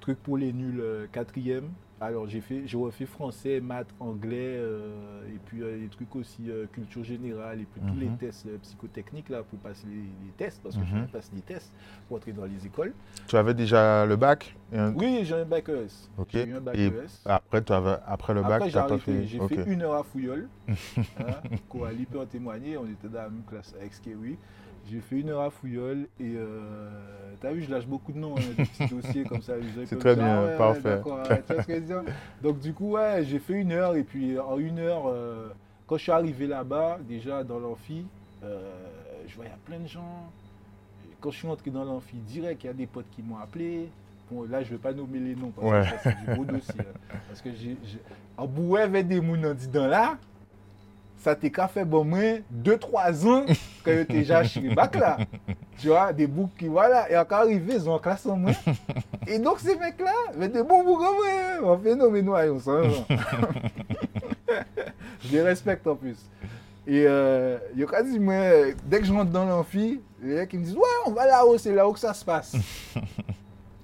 truc pour les nuls, euh, quatrième. Alors j'ai fait, j'ai refait français, maths, anglais, euh, et puis euh, les trucs aussi euh, culture générale, et puis tous les Mhm. tests euh, psychotechniques là pour passer les, les tests, parce que je Mhm. passer des tests pour entrer dans les écoles. Tu avais déjà le bac un- Oui, j'ai un bac ES. Ok. Eu un bac Et ES. après, tu avais- après le bac, tu pas fait. J'ai fait une heure à Fouillol. hein, Coralie peut en témoigner. On était dans la même classe avec Skewi. J'ai fait une heure à Fouillol et euh, t'as vu, je lâche beaucoup de noms, hein, des petits dossiers comme ça. C'est très bien, Ah ouais, parfait. ouais, Donc du coup, ouais, j'ai fait une heure et puis en une heure, euh, quand je suis arrivé là-bas, déjà dans l'amphi, euh, je voyais plein de gens. Quand je suis entré dans l'amphi, direct, il y a des potes qui m'ont appelé. Bon, là, je ne vais pas nommer les noms parce que c'est du gros dossier. hein. Parce que j'ai. En bout, avec des mouns en dedans là, ça t'est qu'à fait bon moins 2-3 ans que j'étais déjà chez bac là. Tu vois, des boucs qui, voilà, et encore arrivé, ils ont classe en moins. Et donc, ces mecs-là, mais des bons boucs en moins. On fait non, mais nous, allons. Je les respecte en plus. Et euh, il y a quasi, moi, dès que je rentre dans l'amphi, les mecs ils me disent Ouais, on va là-haut, c'est là-haut que ça se passe.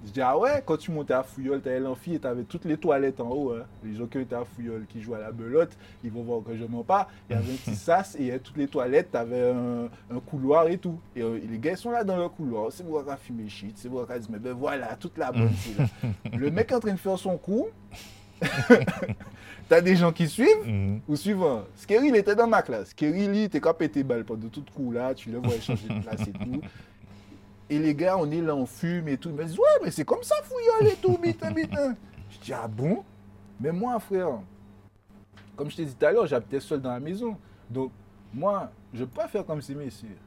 je dis Ah ouais, quand tu montais à Fouillol, t'avais l'amphi et t'avais toutes les toilettes en haut. hein. Les gens qui étaient à Fouillol, qui jouent à la belote, ils vont voir que je mens pas. Il y avait un petit sas et il y avait toutes les toilettes, t'avais un, un couloir et tout. Et euh, les gars ils sont là dans le couloir. C'est qui a fumé shit, c'est qui a dit Mais ben voilà, toute la bonne, là. Le mec est en train de faire son coup. T'as des gens qui suivent Mhm. ou suivant. Skerry, il était dans ma classe. Skerry, il était qu'à péter balle pendant tout coup là. Tu le vois changer de place et tout. Et les gars, on est là, on fume et tout. Ils me disent, ouais, mais c'est comme ça, fouillol et tout, bitin, bitin. Je dis, ah bon? Mais moi, frère, comme je t'ai dit tout à l'heure, j'habitais seul dans la maison. Donc, moi, je ne peux pas faire comme ces messieurs.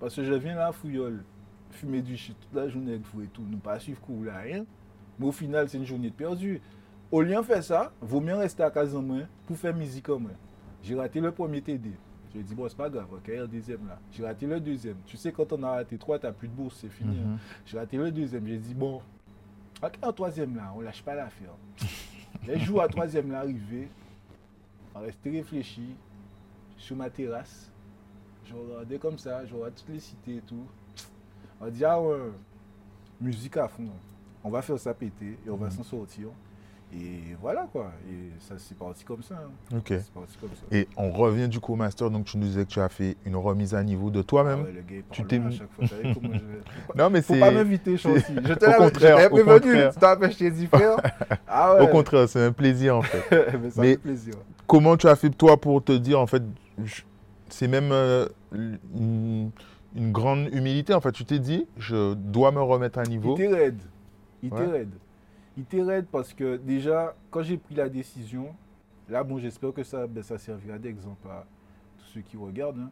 Parce que je viens là, fouillol, fumer du shit toute la journée avec vous et tout, ne pas suivre cours là, rien. Mais au final, c'est une journée de perdu. Au lieu de faire ça, vaut mieux rester à casa moi pour faire musique comme moi. J'ai raté le premier TD. J'ai dit, bon, c'est pas grave, ok, le deuxième là. J'ai raté le deuxième. Tu sais, quand on a raté trois, t'as plus de bourse, c'est fini. hein. J'ai raté le deuxième. J'ai dit, bon, ok, en troisième là, on lâche pas l'affaire. Les jours à troisième là arrivé, on restait réfléchi sur ma terrasse. Je regardais comme ça, je regardais toutes les cités et tout. On dit, ah ouais, musique à fond. On va faire ça péter et on va s'en sortir. Et voilà quoi. Et ça c'est parti comme ça. hein. Ok. C'est parti comme ça. Et on revient du coup au master, donc tu nous disais que tu as fait une remise à niveau de Ah toi-même. ouais, il tu t'es mis- fois. Comment je- Non, mais Faut c'est. pas m'inviter, c'est- Je te l'avais prévenu. Tu t'ai dit, frère. Ah ouais. Au contraire, c'est un plaisir en fait. mais ça Mais- fait plaisir. Comment tu as fait toi pour te dire en fait, je- c'est même euh, une, une grande humilité en fait. Tu t'es dit, je dois me remettre à Il niveau. était raide. Il Ouais. raide. Il était raide parce que déjà, quand j'ai pris la décision, là, bon, j'espère que ça, ben, ça servira d'exemple à tous ceux qui regardent. hein.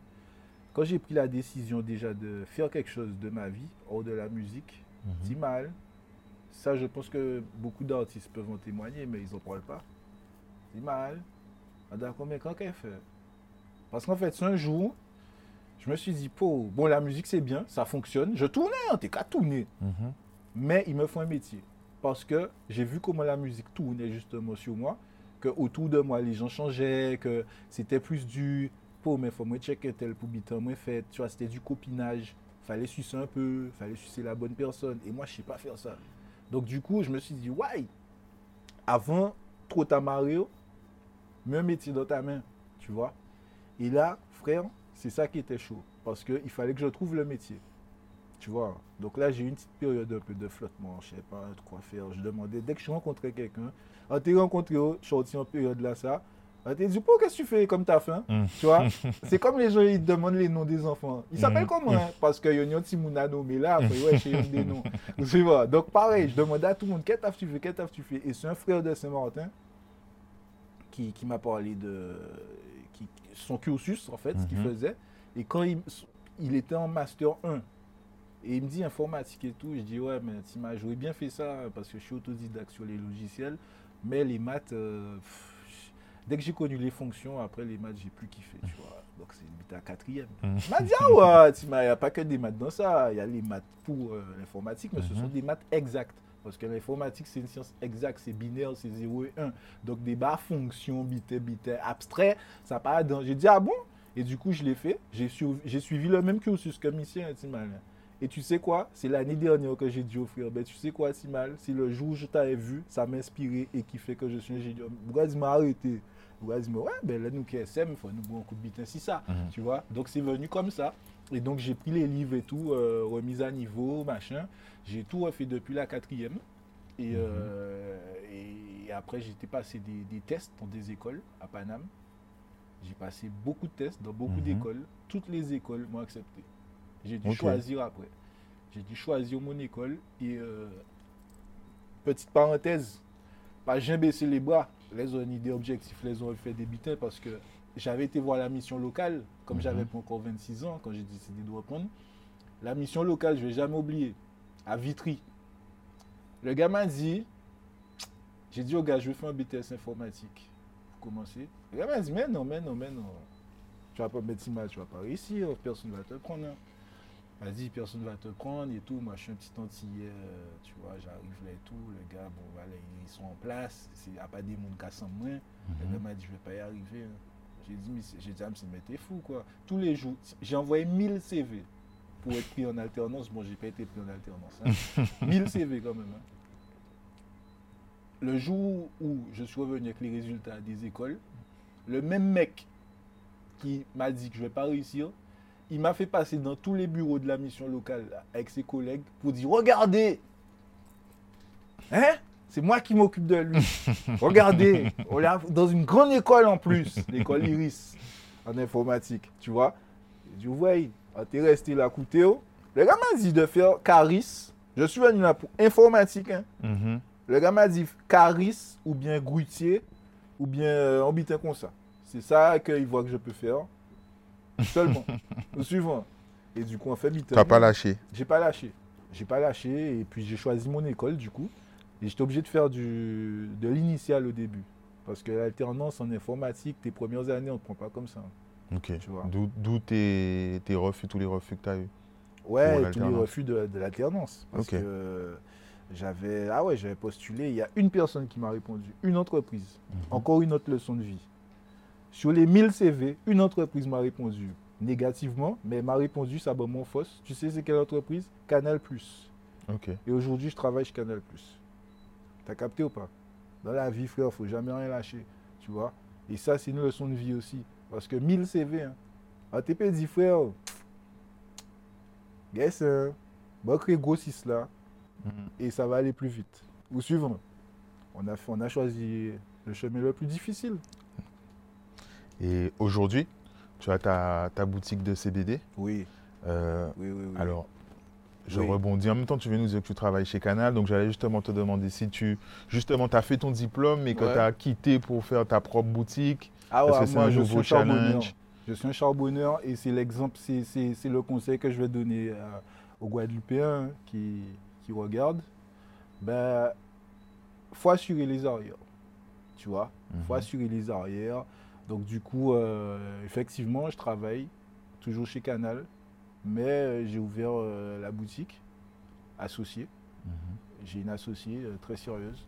Quand j'ai pris la décision déjà de faire quelque chose de ma vie, hors de la musique, Mhm. c'est mal. Ça, je pense que beaucoup d'artistes peuvent en témoigner, mais ils n'en parlent pas. C'est mal. D'accord, mais quand qu'elle fait? Parce qu'en fait, c'est un jour, je me suis dit, bon, la musique c'est bien, ça fonctionne. Je tournais, hein, t'es qu'à tourner. Mhm. Mais il me faut un métier. Parce que j'ai vu comment la musique tournait justement sur moi, que autour de moi les gens changeaient, que c'était plus du pour mais faut moi checker tel pour bitan moi fait, tu vois, c'était du copinage. Fallait sucer un peu, fallait sucer la bonne personne et moi je sais pas faire ça. Donc du coup, je me suis dit ouais, avant trop t'amarrer, mets un métier dans ta main, tu vois. Et là, frère, c'est ça qui était chaud parce que il fallait que je trouve le métier. Tu vois. Donc là, j'ai eu une petite période un peu de flottement. Je sais pas de quoi faire. Je demandais, dès que je rencontrais quelqu'un, on t'est rencontré, je suis sorti en période là, ça. On t'a dit, pourquoi qu'est-ce que tu fais? Comme t'as faim Mm. Tu vois C'est comme les gens, ils te demandent les noms des enfants. Ils s'appellent Mm. comment hein? Parce que y a un Mouna nommé là, après, ouais, j'ai des noms. Tu vois Donc pareil, je demandais à tout le monde, qu'est-ce que tu fais? Qu'est-ce que tu fais Et c'est un frère de Saint-Martin qui, qui m'a parlé de qui, son cursus, en fait, ce qu'il Mhm. faisait. Et quand il, il était en Master 1, et il me dit informatique et tout. Je dis ouais, mais Tima, j'aurais bien fait ça parce que je suis autodidacte sur les logiciels. Mais les maths, euh, pff, dès que j'ai connu les fonctions, après les maths, j'ai plus kiffé, tu vois. Donc c'est limite à quatrième. Mhm. Il m'a dit ah ouais, Tima, il n'y a pas que des maths dans ça. Il y a les maths pour euh, l'informatique, mais ce Mhm. sont des maths exactes. Parce que l'informatique, c'est une science exacte, c'est binaire, c'est 0 et 1. Donc des barres fonctions, bit, bit, abstrait, ça part dans. J'ai dit ah bon? Et du coup, je l'ai fait. J'ai suivi, le même cursus que Mission Timal. Et tu sais quoi? C'est l'année dernière que j'ai dit au frère, ben, tu sais quoi, Timal C'est le jour où je t'avais vu, ça m'a inspiré et qui fait que je suis ingénieur. Pourquoi il m'a arrêté? Pourquoi il m'a ouais, ben là, nous qui SM, il faut nous boire un coup de bitin, c'est ça. Mhm. Tu vois? Donc c'est venu comme ça. Et donc j'ai pris les livres et tout, euh, remise à niveau, machin. J'ai tout refait depuis la quatrième. Et, euh, et après, passer des, des tests dans des écoles à Paname. J'ai passé beaucoup de tests dans beaucoup Mhm. d'écoles. Toutes les écoles m'ont accepté. J'ai dû choisir après. J'ai dû choisir mon école. Et euh, petite parenthèse, pas jamais baissé les bras. Les ont une idée objectif, les ont fait des butins parce que j'avais été voir la mission locale, comme Mhm. j'avais pas encore 26 ans quand j'ai décidé de reprendre. La mission locale, je vais jamais oublier, à Vitry. Le gars m'a dit, j'ai dit au gars, je vais faire un BTS informatique pour commencer. Le gars m'a dit, mais non, mais non, mais non. Tu vas pas mettre si mal, tu vas pas réussir, personne ne va te prendre. hein. Vas-y, personne ne va te prendre et tout. Moi, je suis un petit antillais, euh, tu vois, j'arrive là et tout. Le gars, bon, voilà, ils sont en place. Il n'y a pas des mondes cassants moins. Le gars m'a dit, je vais pas y arriver. hein. J'ai dit, mais c'est- j'ai dit, ah, mais t'es fou, quoi. Tous les jours, j'ai envoyé 1000 CV pour être pris en alternance. Bon, j'ai pas été pris en alternance. hein. 1000 CV quand même. hein. Le jour où je suis revenu avec les résultats des écoles, le même mec qui m'a dit que je vais pas réussir, il m'a fait passer dans tous les bureaux de la mission locale avec ses collègues pour dire Regardez Hein? C'est moi qui m'occupe de lui. Regardez On est dans une grande école en plus, l'école Iris, en informatique, tu vois. J'ai dit Ouais, on t'est resté là, coûté. Le gars m'a dit de faire Caris. Je suis venu là pour informatique. hein. Mhm. Le gars m'a dit Caris ou bien Grutier ou bien euh, Ambitin comme ça. C'est ça qu'il voit que je peux faire. Seulement. Au suivant. Et du coup, on fait. T'as pas lâché. J'ai pas lâché. J'ai pas lâché et puis j'ai choisi mon école du coup. Et j'étais obligé de faire du, de l'initial au début. Parce que l'alternance en informatique, tes premières années, on ne te prend pas comme ça. Ok. D'où tes, tes refus, tous les refus que tu as eu. Ouais, tous les refus de, de l'alternance. Parce que j'avais ah ouais, j'avais postulé. Il y a une personne qui m'a répondu, une entreprise. Mhm. Encore une autre leçon de vie. Sur les 1000 CV, une entreprise m'a répondu négativement, mais m'a répondu sablement fausse. Tu sais c'est quelle entreprise? Canal. Et aujourd'hui, je travaille chez Canal. T'as capté ou pas? Dans la vie, frère, faut jamais rien lâcher. Tu vois? Et ça, c'est une leçon de vie aussi. Parce que 1000 CV, hein. ATP dit, frère, guess, hein, bon, créer gros 6 là, Mhm. et ça va aller plus vite. Ou suivant. On a, fait- on a choisi le chemin le plus difficile. Et aujourd'hui, tu as ta, ta boutique de CBD. Oui, Euh, oui, oui. oui. Alors, je Oui. rebondis. En même temps, tu viens nous dire que tu travailles chez Canal. Donc, j'allais justement te demander si tu justement as fait ton diplôme, mais que Ouais. tu as quitté pour faire ta propre boutique. Ah ouais, c'est un je nouveau suis un charbonneur. challenge Je suis un charbonneur et c'est l'exemple, c'est- le conseil que je vais donner euh, aux Guadeloupéens qui, qui regardent. Ben, faut assurer les arrières. Tu vois faut Mhm. assurer les arrières. Donc du coup, euh, effectivement, je travaille toujours chez Canal, mais euh, j'ai ouvert euh, la boutique associée. Mhm. J'ai une associée euh, très sérieuse.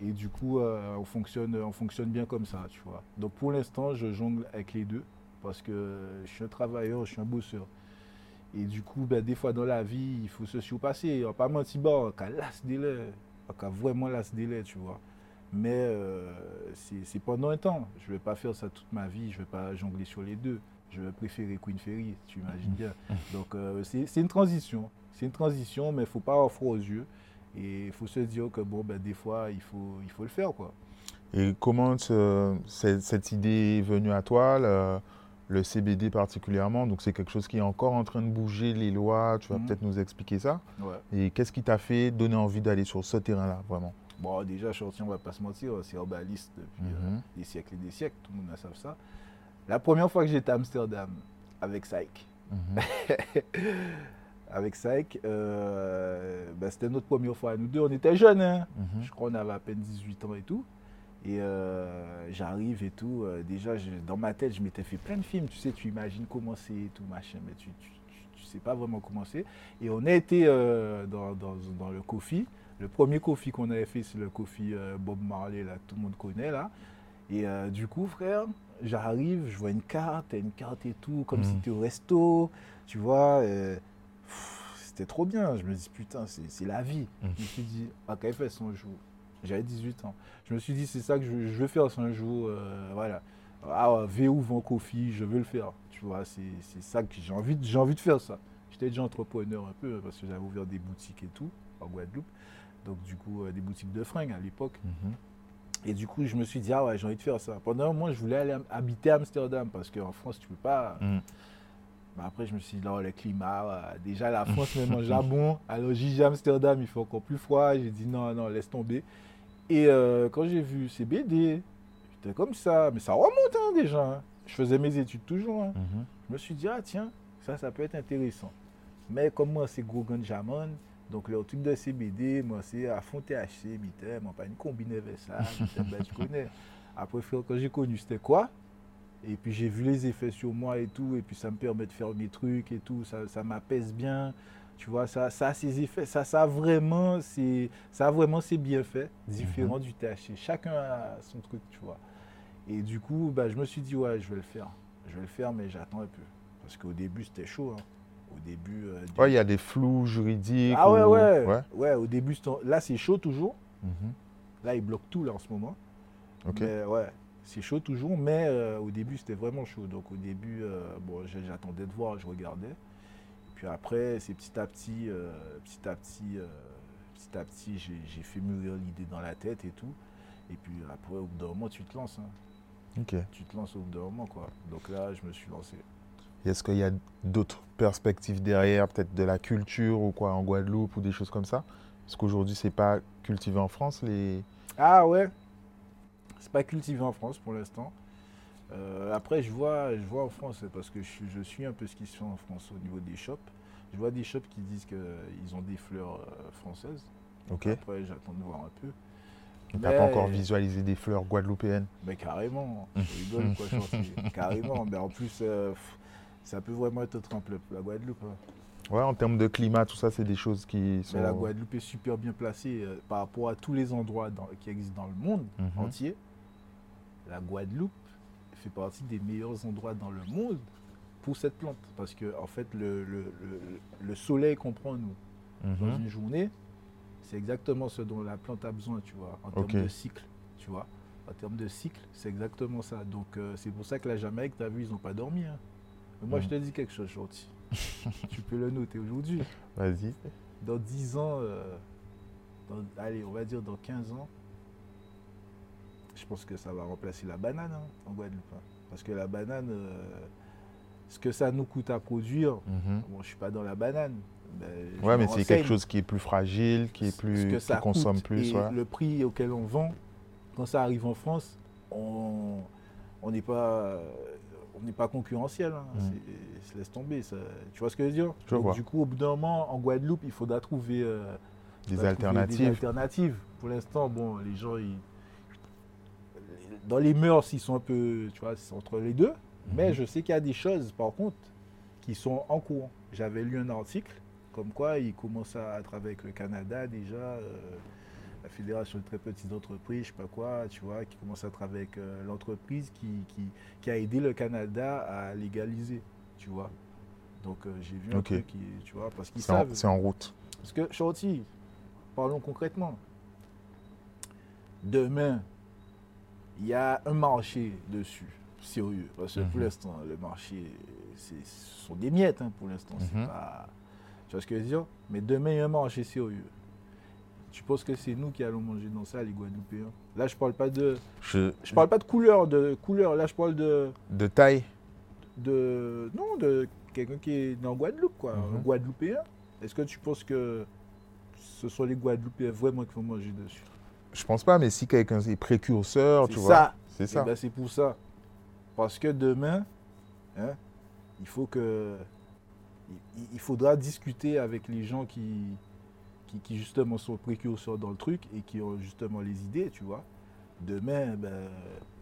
Et du coup, on, fonctionne, on fonctionne bien comme ça, tu vois. Donc pour l'instant, je jongle avec les deux parce que je suis un travailleur, je suis un bosseur. Et du coup, ben, des fois dans la vie, il faut se surpasser. On pas mentir, bon, on a vraiment las délai, tu vois. Mais euh, c'est pendant un temps. Je ne vais pas faire ça toute ma vie. Je ne vais pas jongler sur les deux. Je vais préférer Queen Ferry, tu imagines bien. Donc euh, c'est une transition. C'est une transition, mais il ne faut pas avoir froid aux yeux. Et il faut se dire que bon, ben, des fois, il faut, il faut le faire. Quoi. Et comment ce- cette, cette idée est venue à toi, le, le CBD particulièrement? Donc, c'est quelque chose qui est encore en train de bouger les lois. Tu vas Mhm. peut-être nous expliquer ça. Ouais. Et qu'est-ce qui t'a fait donner envie d'aller sur ce terrain-là, vraiment? Bon, déjà, Shorty, on ne va pas se mentir, c'est herbaliste depuis euh, Mhm. des siècles et des siècles. Tout le monde savent ça. La première fois que j'étais à Amsterdam avec Saïk, Mhm. avec Saïk, euh, ben, c'était notre première fois nous deux. On était jeunes, hein. Mhm. je crois qu'on avait à peine 18 ans et tout. Et euh, j'arrive et tout. déjà, je- dans ma tête, je m'étais fait plein de films. Tu sais, tu imagines comment c'est et tout, machin, mais tu, tu, tu- tu sais pas vraiment comment c'est. Et on a été dans, dans- dans le coffee. Le premier coffee qu'on avait fait, c'est le coffee euh, Bob Marley, là, que tout le monde connaît, là. Et euh, du coup, frère, j'arrive, je vois une carte, une carte et tout, comme Mhm. si tu au resto, tu vois. euh, C'était trop bien. Je me dis, putain, c'est la vie. Mhm. Je me suis dit, à KFS, son jour. J'avais 18 ans. Je me suis dit, c'est ça que je, veux- je veux faire un jour. euh, voilà. Ah, VO Van Coffee, je veux le faire. Tu vois, c'est ça que j'ai envie, envie de faire ça. J'étais déjà entrepreneur un peu parce que j'avais ouvert des boutiques et tout en Guadeloupe. Donc, du coup, euh, des boutiques de fringues à l'époque. Mhm. Et du coup, je me suis dit, ah ouais, j'ai envie de faire ça. Pendant un mois, je voulais aller habiter à Amsterdam parce qu'en France, tu peux pas. Mhm. Mais après, je me suis dit, non, le climat, euh, déjà la France me mange à bon. Alors, à Amsterdam, il fait encore plus froid. J'ai dit, non, non, laisse tomber. Et euh, quand j'ai vu CBD, j'étais comme ça. Mais ça remonte hein, déjà. hein. Je faisais mes études toujours. hein. Mhm. Je me suis dit, ah tiens, ça, ça peut être intéressant. Mais comme moi, c'est gros Jamon, donc le truc de CBD, moi, c'est à fond THC, bitem, moi, pas une combine avec ça, ben, tu connais. Après, frère, quand j'ai connu, c'était quoi? Et puis j'ai vu les effets sur moi et tout, et puis ça me permet de faire mes trucs et tout, ça, ça m'apaise bien. Tu vois, ça, ça a ses effets, ça, ça a vraiment ses, ça vraiment ses bienfaits différents du THC. Chacun a son truc, tu vois. Et du coup, bah, je me suis dit, ouais, je vais le faire. Je vais le faire, mais j'attends un peu. Parce qu'au début, c'était chaud. hein. Au début. euh, du- Ouais, il y a des flous juridiques. ah ouais, ou- ouais, ouais. ouais. au début, là, c'est chaud toujours. Mhm. Là, ils bloquent tout, là, en ce moment. Ok. Mais ouais, c'est chaud toujours, mais euh, au début, c'était vraiment chaud. Donc, au début, euh, bon, j'attendais de voir, je regardais. Et puis après, c'est petit à petit, euh, petit à petit, petit à petit, j'ai fait mûrir l'idée dans la tête et tout. Et puis après, au bout d'un moment, tu te lances. hein. Ok. Tu te lances au bout d'un moment, quoi. Donc là, je me suis lancé. Est-ce qu'il y a d'autres perspectives derrière, peut-être de la culture ou quoi en Guadeloupe ou des choses comme ça? Parce qu'aujourd'hui, c'est pas cultivé en France les. Ah ouais C'est pas cultivé en France pour l'instant. Euh, après, je vois, je vois en France, parce que je, suis- je suis un peu ce qui se fait en France au niveau des shops. Je vois des shops qui disent qu'ils ont des fleurs euh, françaises. Ok. Après, j'attends de voir un peu. Tu n'as pas encore visualisé des fleurs guadeloupéennes? Mais carrément, je rigole quoi. Carrément. Mais en plus, euh, pff, ça peut vraiment être pour la Guadeloupe. hein. Ouais, en termes de climat, tout ça, c'est des choses qui sont. Mais la Guadeloupe est super bien placée euh, par rapport à tous les endroits dans- qui existent dans le monde Mhm. entier. La Guadeloupe fait partie des meilleurs endroits dans le monde pour cette plante. Parce que, en fait, le, le- le- le soleil qu'on prend, nous, dans Mhm. une journée, c'est exactement ce dont la plante a besoin, tu vois, en termes de cycle, tu vois. En termes de cycle, c'est exactement ça. Donc, euh, c'est pour ça que la Jamaïque, tu as vu, ils n'ont pas dormi. hein. Mais moi, je te dis quelque chose, Shorty. tu peux le noter aujourd'hui. Vas-y. Dans 10 ans, euh, dans- allez, on va dire dans 15 ans, je pense que ça va remplacer la banane hein, en Guadeloupe. hein. Parce que la banane, euh, ce que ça nous coûte à produire, Mhm. bon, je ne suis pas dans la banane. je Ouais, mais c'est quelque chose qui est plus fragile, qui est plus, que qui ça consomme coûte plus. et ouais. le prix auquel on vend, quand ça arrive en France, on on n'est pas on n'est pas concurrentiel. hein. Mm. C'est- se laisse tomber. ça. Tu vois ce que je veux dire? Je Donc, vois. Du coup, au bout d'un moment, en Guadeloupe, il faudra trouver euh, Des alternatives. Des alternatives. Pour l'instant, bon, les gens, ils- dans les mœurs, ils sont un peu, tu vois, c'est entre les deux. Mais Mhm. je sais qu'il y a des choses, par contre, qui sont en cours. J'avais lu un article comme quoi ils commencent à, à travailler avec le Canada déjà, euh, Fédération de très petites entreprises, je sais pas quoi, tu vois, qui commence à travailler avec euh, l'entreprise qui, qui- qui a aidé le Canada à légaliser, tu vois. Donc euh, j'ai vu un truc, qui, tu vois, parce qu'ils savent. c'est en route. Parce que, Shorty, parlons concrètement. Demain, il y a un marché dessus, sérieux. Parce que pour Mhm. l'instant, le marché, c'est- ce sont des miettes hein, pour l'instant. Mhm. pas- Tu vois ce que je veux dire? Mais demain, il y a un marché sérieux. Tu penses que c'est nous qui allons manger dans ça, les Guadeloupéens? Là, je parle pas de, Je, je parle pas de couleur, de couleur. Là, je parle de, de taille, de, non, de quelqu'un qui est dans Guadeloupe, quoi, Mhm. un Guadeloupéen. Est-ce que tu penses que ce sont les Guadeloupéens vraiment qui vont manger dessus? Je pense pas, mais si quelqu'un est précurseur, C'est tu vois. C'est Eh ça. ben, c'est pour ça. Parce que demain, hein, il faut que, il, il faudra discuter avec les gens qui, qui, qui, justement sont précurseurs dans le truc et qui ont justement les idées, tu vois. Demain, ben,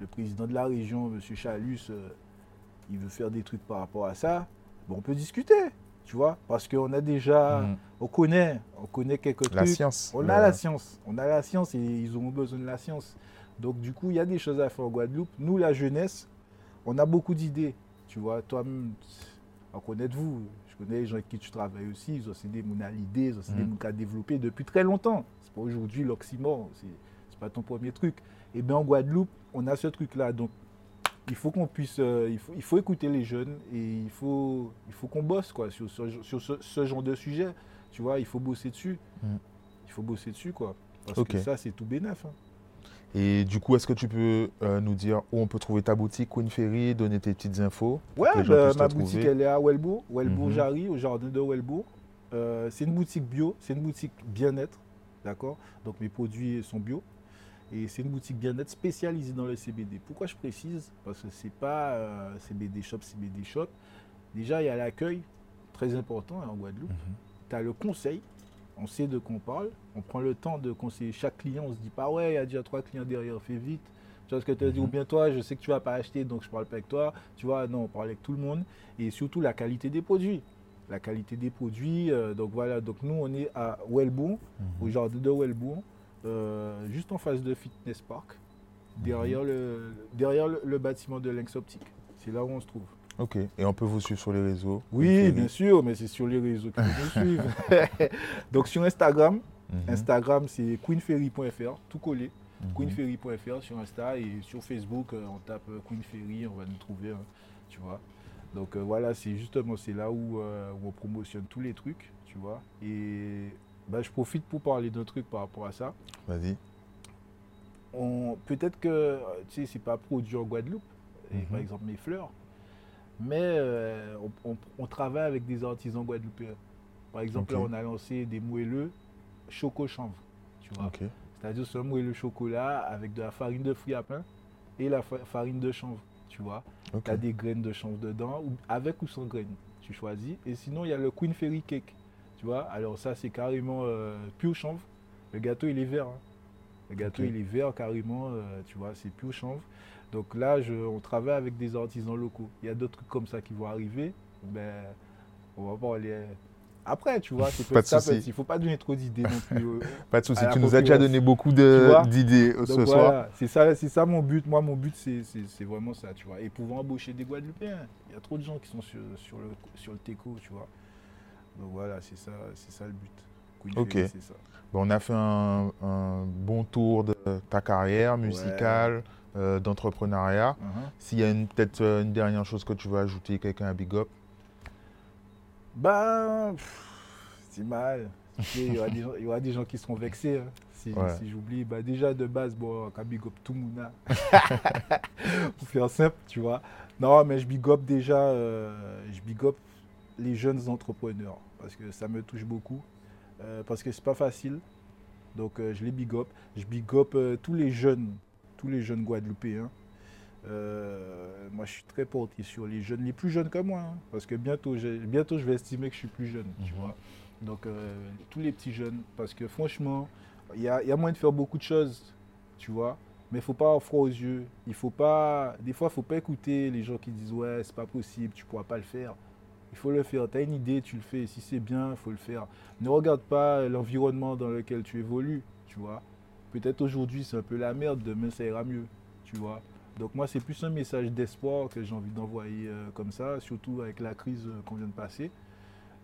le président de la région, M. Chalus, euh, il veut faire des trucs par rapport à ça. Bon, on peut discuter, tu vois, parce qu'on a déjà, Mhm. on connaît, on connaît quelques La trucs. science. On le- a la science, on a la science et ils ont besoin de la science. Donc du coup, il y a des choses à faire en Guadeloupe. Nous, la jeunesse, on a beaucoup d'idées. Tu vois, toi-même, en connaître-vous? Je connais les gens avec qui tu travailles aussi. Ils ont aussi des à l'idée, ils ont aussi des Mhm. gens à développer depuis très longtemps. C'est pas aujourd'hui l'oxymore, c'est c'est pas ton premier truc. Et bien en Guadeloupe, on a ce truc-là. Donc il faut qu'on puisse, euh, il, faut, il faut écouter les jeunes et il faut, il faut qu'on bosse quoi, sur, ce- sur ce, ce genre de sujet. Tu vois, il faut bosser dessus. Mhm. Il faut bosser dessus quoi. Parce que ça, c'est tout bénef. hein. Et du coup, est-ce que tu peux euh, nous dire où on peut trouver ta boutique Queen Ferry, donner tes petites infos Ouais, bah, ma boutique, trouver elle est à Welbourg, Welbourg Mhm. Jarry, au jardin de Welbourg. Euh, c'est une boutique bio, c'est une boutique bien-être, d'accord? Donc mes produits sont bio. Et c'est une boutique bien-être spécialisée dans le CBD. Pourquoi je précise? Parce que c'est pas euh, CBD shop, CBD shop. Déjà, il y a l'accueil, très important hein, en Guadeloupe. Mhm. Tu as le conseil, on sait de quoi on parle. On prend le temps de conseiller chaque client. On se dit pas, ouais, il y a déjà trois clients derrière, fais vite. Tu vois ce que tu as dit, Mhm. ou bien toi, je sais que tu vas pas acheter, donc je parle pas avec toi. Tu vois, non, on parle avec tout le monde. Et surtout la qualité des produits. La qualité des produits. euh, donc voilà, donc nous, on est à Welbourg, Mhm. au jardin de Welbourg, euh, juste en face de Fitness Park, derrière, le, derrière le, le bâtiment de Lynx Optique. C'est là où on se trouve. Ok. Et on peut vous suivre sur les réseaux Oui, bien sûr, mais c'est sur les réseaux que nous suivent. Donc sur Instagram, Mhm. Instagram c'est queenferry.fr, tout collé. Mhm. Queenferry.fr sur Insta et sur Facebook, euh, on tape euh, Queen Ferry, on va nous trouver, hein, tu vois. Donc euh, voilà, c'est justement c'est là où, euh, où on promotionne tous les trucs, tu vois. Et bah, je profite pour parler d'un truc par rapport à ça. Vas-y. Peut-être que, tu sais, c'est pas produit en Guadeloupe, et Mhm. par exemple mes fleurs, Mais euh, on, on- on travaille avec des artisans guadeloupéens. Par exemple, là, on a lancé des moelleux choco-chanvre. Tu vois. C'est-à-dire c'est un moelleux chocolat avec de la farine de fruits à pain et la fa- farine de chanvre. Tu vois. Tu as des graines de chanvre dedans, avec ou sans graines. Tu choisis. Et sinon, il y a le Queen Fairy Cake. Tu vois. Alors, ça, c'est carrément euh, pure chanvre. Le gâteau, il est vert. hein. Le gâteau, il est vert carrément. euh, tu vois, c'est pure chanvre. Donc là, je- on travaille avec des artisans locaux. Il y a d'autres trucs comme ça qui vont arriver. Ben, on va pas les. Après, tu vois, c'est Pas de souci. Il faut pas donner trop d'idées non plus. euh, Pas de souci. Tu nous as déjà donné beaucoup d'idées euh, ce voilà, soir. c'est ça, c'est ça mon but. Moi, mon but, c'est vraiment ça, tu vois. Et pouvoir embaucher des Guadeloupéens. Il y a trop de gens qui sont sur, sur le, sur le TECO, tu vois. Donc voilà, c'est ça, c'est ça le but. Queen Ok. Fairy, ça. Bon, on a fait un, un bon tour de ta carrière musicale, euh, d'entrepreneuriat. Mhm. S'il y a peut-être euh, une dernière chose que tu veux ajouter, quelqu'un à Big Up? Ben, c'est mal. Il y, aura des gens- il y aura des gens qui seront vexés hein, si, Ouais. si j'oublie. Bah, déjà, de base, bon, quand big up tout le monde, hein. pour faire simple, tu vois. Non, mais je big up déjà, euh, je big up les jeunes entrepreneurs parce que ça me touche beaucoup. euh, parce que c'est pas facile. Donc, euh, je les big up. Je big up tous les jeunes, tous les jeunes Guadeloupéens. Euh, moi, je suis très porté sur les jeunes, les plus jeunes que moi, hein, parce que bientôt, bientôt, je vais estimer que je suis plus jeune, tu Mhm. vois. Donc, euh, tous les petits jeunes, parce que franchement, il y a, il y a moyen de faire beaucoup de choses, tu vois. Mais il faut pas avoir froid aux yeux. Il faut pas, des fois, il faut pas écouter les gens qui disent ouais, c'est pas possible, tu pourras pas le faire. Il faut le faire. Tu as une idée, tu le fais. Si c'est bien, il faut le faire. Ne regarde pas l'environnement dans lequel tu évolues, tu vois. Peut-être aujourd'hui c'est un peu la merde, demain ça ira mieux, tu vois. Donc moi c'est plus un message d'espoir que j'ai envie d'envoyer euh, comme ça, surtout avec la crise euh, qu'on vient de passer.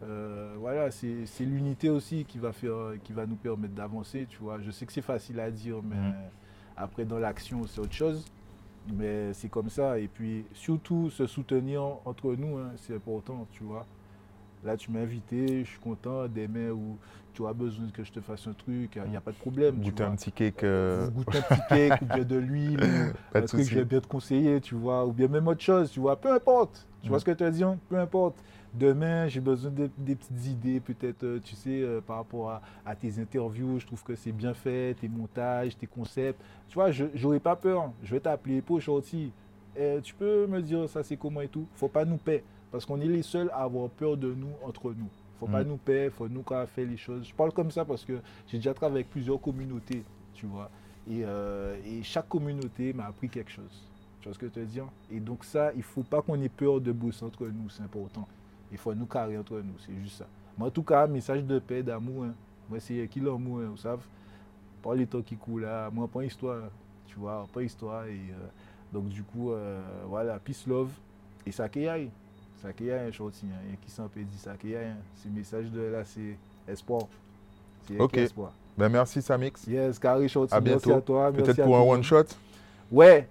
Euh, voilà, c'est l'unité aussi qui va, faire, qui va nous permettre d'avancer, tu vois. Je sais que c'est facile à dire, mais Mhm. après dans l'action c'est autre chose. Mais c'est comme ça. Et puis surtout se soutenir entre nous, hein, c'est important, tu vois. Là, tu m'as invité, je suis content. Demain, où tu as besoin que je te fasse un truc, il n'y a pas de problème. Goûter un petit cake. euh, Vous goûtez un petit cake ou bien de l'huile, ou un truc que je vais bien te conseiller, tu vois, ou bien même autre chose, tu vois, peu importe. Tu vois Mhm. ce que tu as dit, hein? peu importe. Demain, j'ai besoin de- des petites idées, peut-être, euh, tu sais, euh, par rapport à, à tes interviews, je trouve que c'est bien fait, tes montages, tes concepts. Tu vois, je n'aurai pas peur. Je vais t'appeler pour sorti. tu peux me dire ça, c'est comment et tout. faut pas nous payer, parce qu'on est les seuls à avoir peur de nous entre nous. faut pas Mhm. nous payer, faut nous fait les choses. Je parle comme ça parce que j'ai déjà travaillé avec plusieurs communautés, tu vois. Et, euh, et chaque communauté m'a appris quelque chose. Tu vois ce que je veux dire? Et donc ça, il faut pas qu'on ait peur de bosser entre nous, c'est important. Il faut nous carrer entre nous, c'est juste ça. Mais en tout cas, message de paix, d'amour, hein. moi c'est qui l'amour, hein, vous savez? Pas les temps qui coulent là, moi pas histoire, tu vois, pas histoire. Et, euh, donc du coup, euh, voilà, peace, love, et ça qui aille. Aille, shorty, hein. Et qui s'en peut dire ça qui aille. hein. Ce message de là, c'est espoir. Espoir. Ben, merci Samix. Yes, carré shorty, À merci bientôt. à toi. Peut-être pour un one shot. Ouais,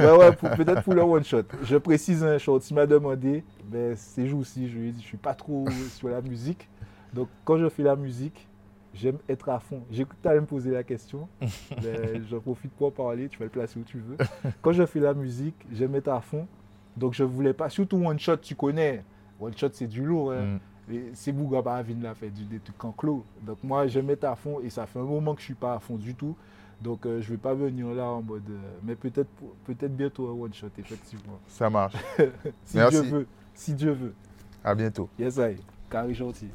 ouais, ouais, peut-être pour le one shot. Je précise un shot. Il m'a demandé, ben, ces jours-ci, je lui ai dit, je suis pas trop sur la musique. Donc, quand je fais la musique, j'aime être à fond. J'ai cru que tu allais me poser la question. Ben, J'en profite pour en parler. Tu vas le placer où tu veux. Quand je fais la musique, j'aime être à fond. Donc, je voulais pas. Surtout one shot, tu connais. One shot, c'est du lourd. hein. Mm. C'est Bouga Baravine l'a fait, du, des trucs en clos. Donc moi, j'aime être à fond et ça fait un moment que je suis pas à fond du tout. Donc euh, je vais pas venir là en mode... euh, mais peut-être peut-être bientôt un one shot, effectivement. Ça marche. Si Merci. Dieu veut. Si Dieu veut. À bientôt. Yes, I. Carré gentil.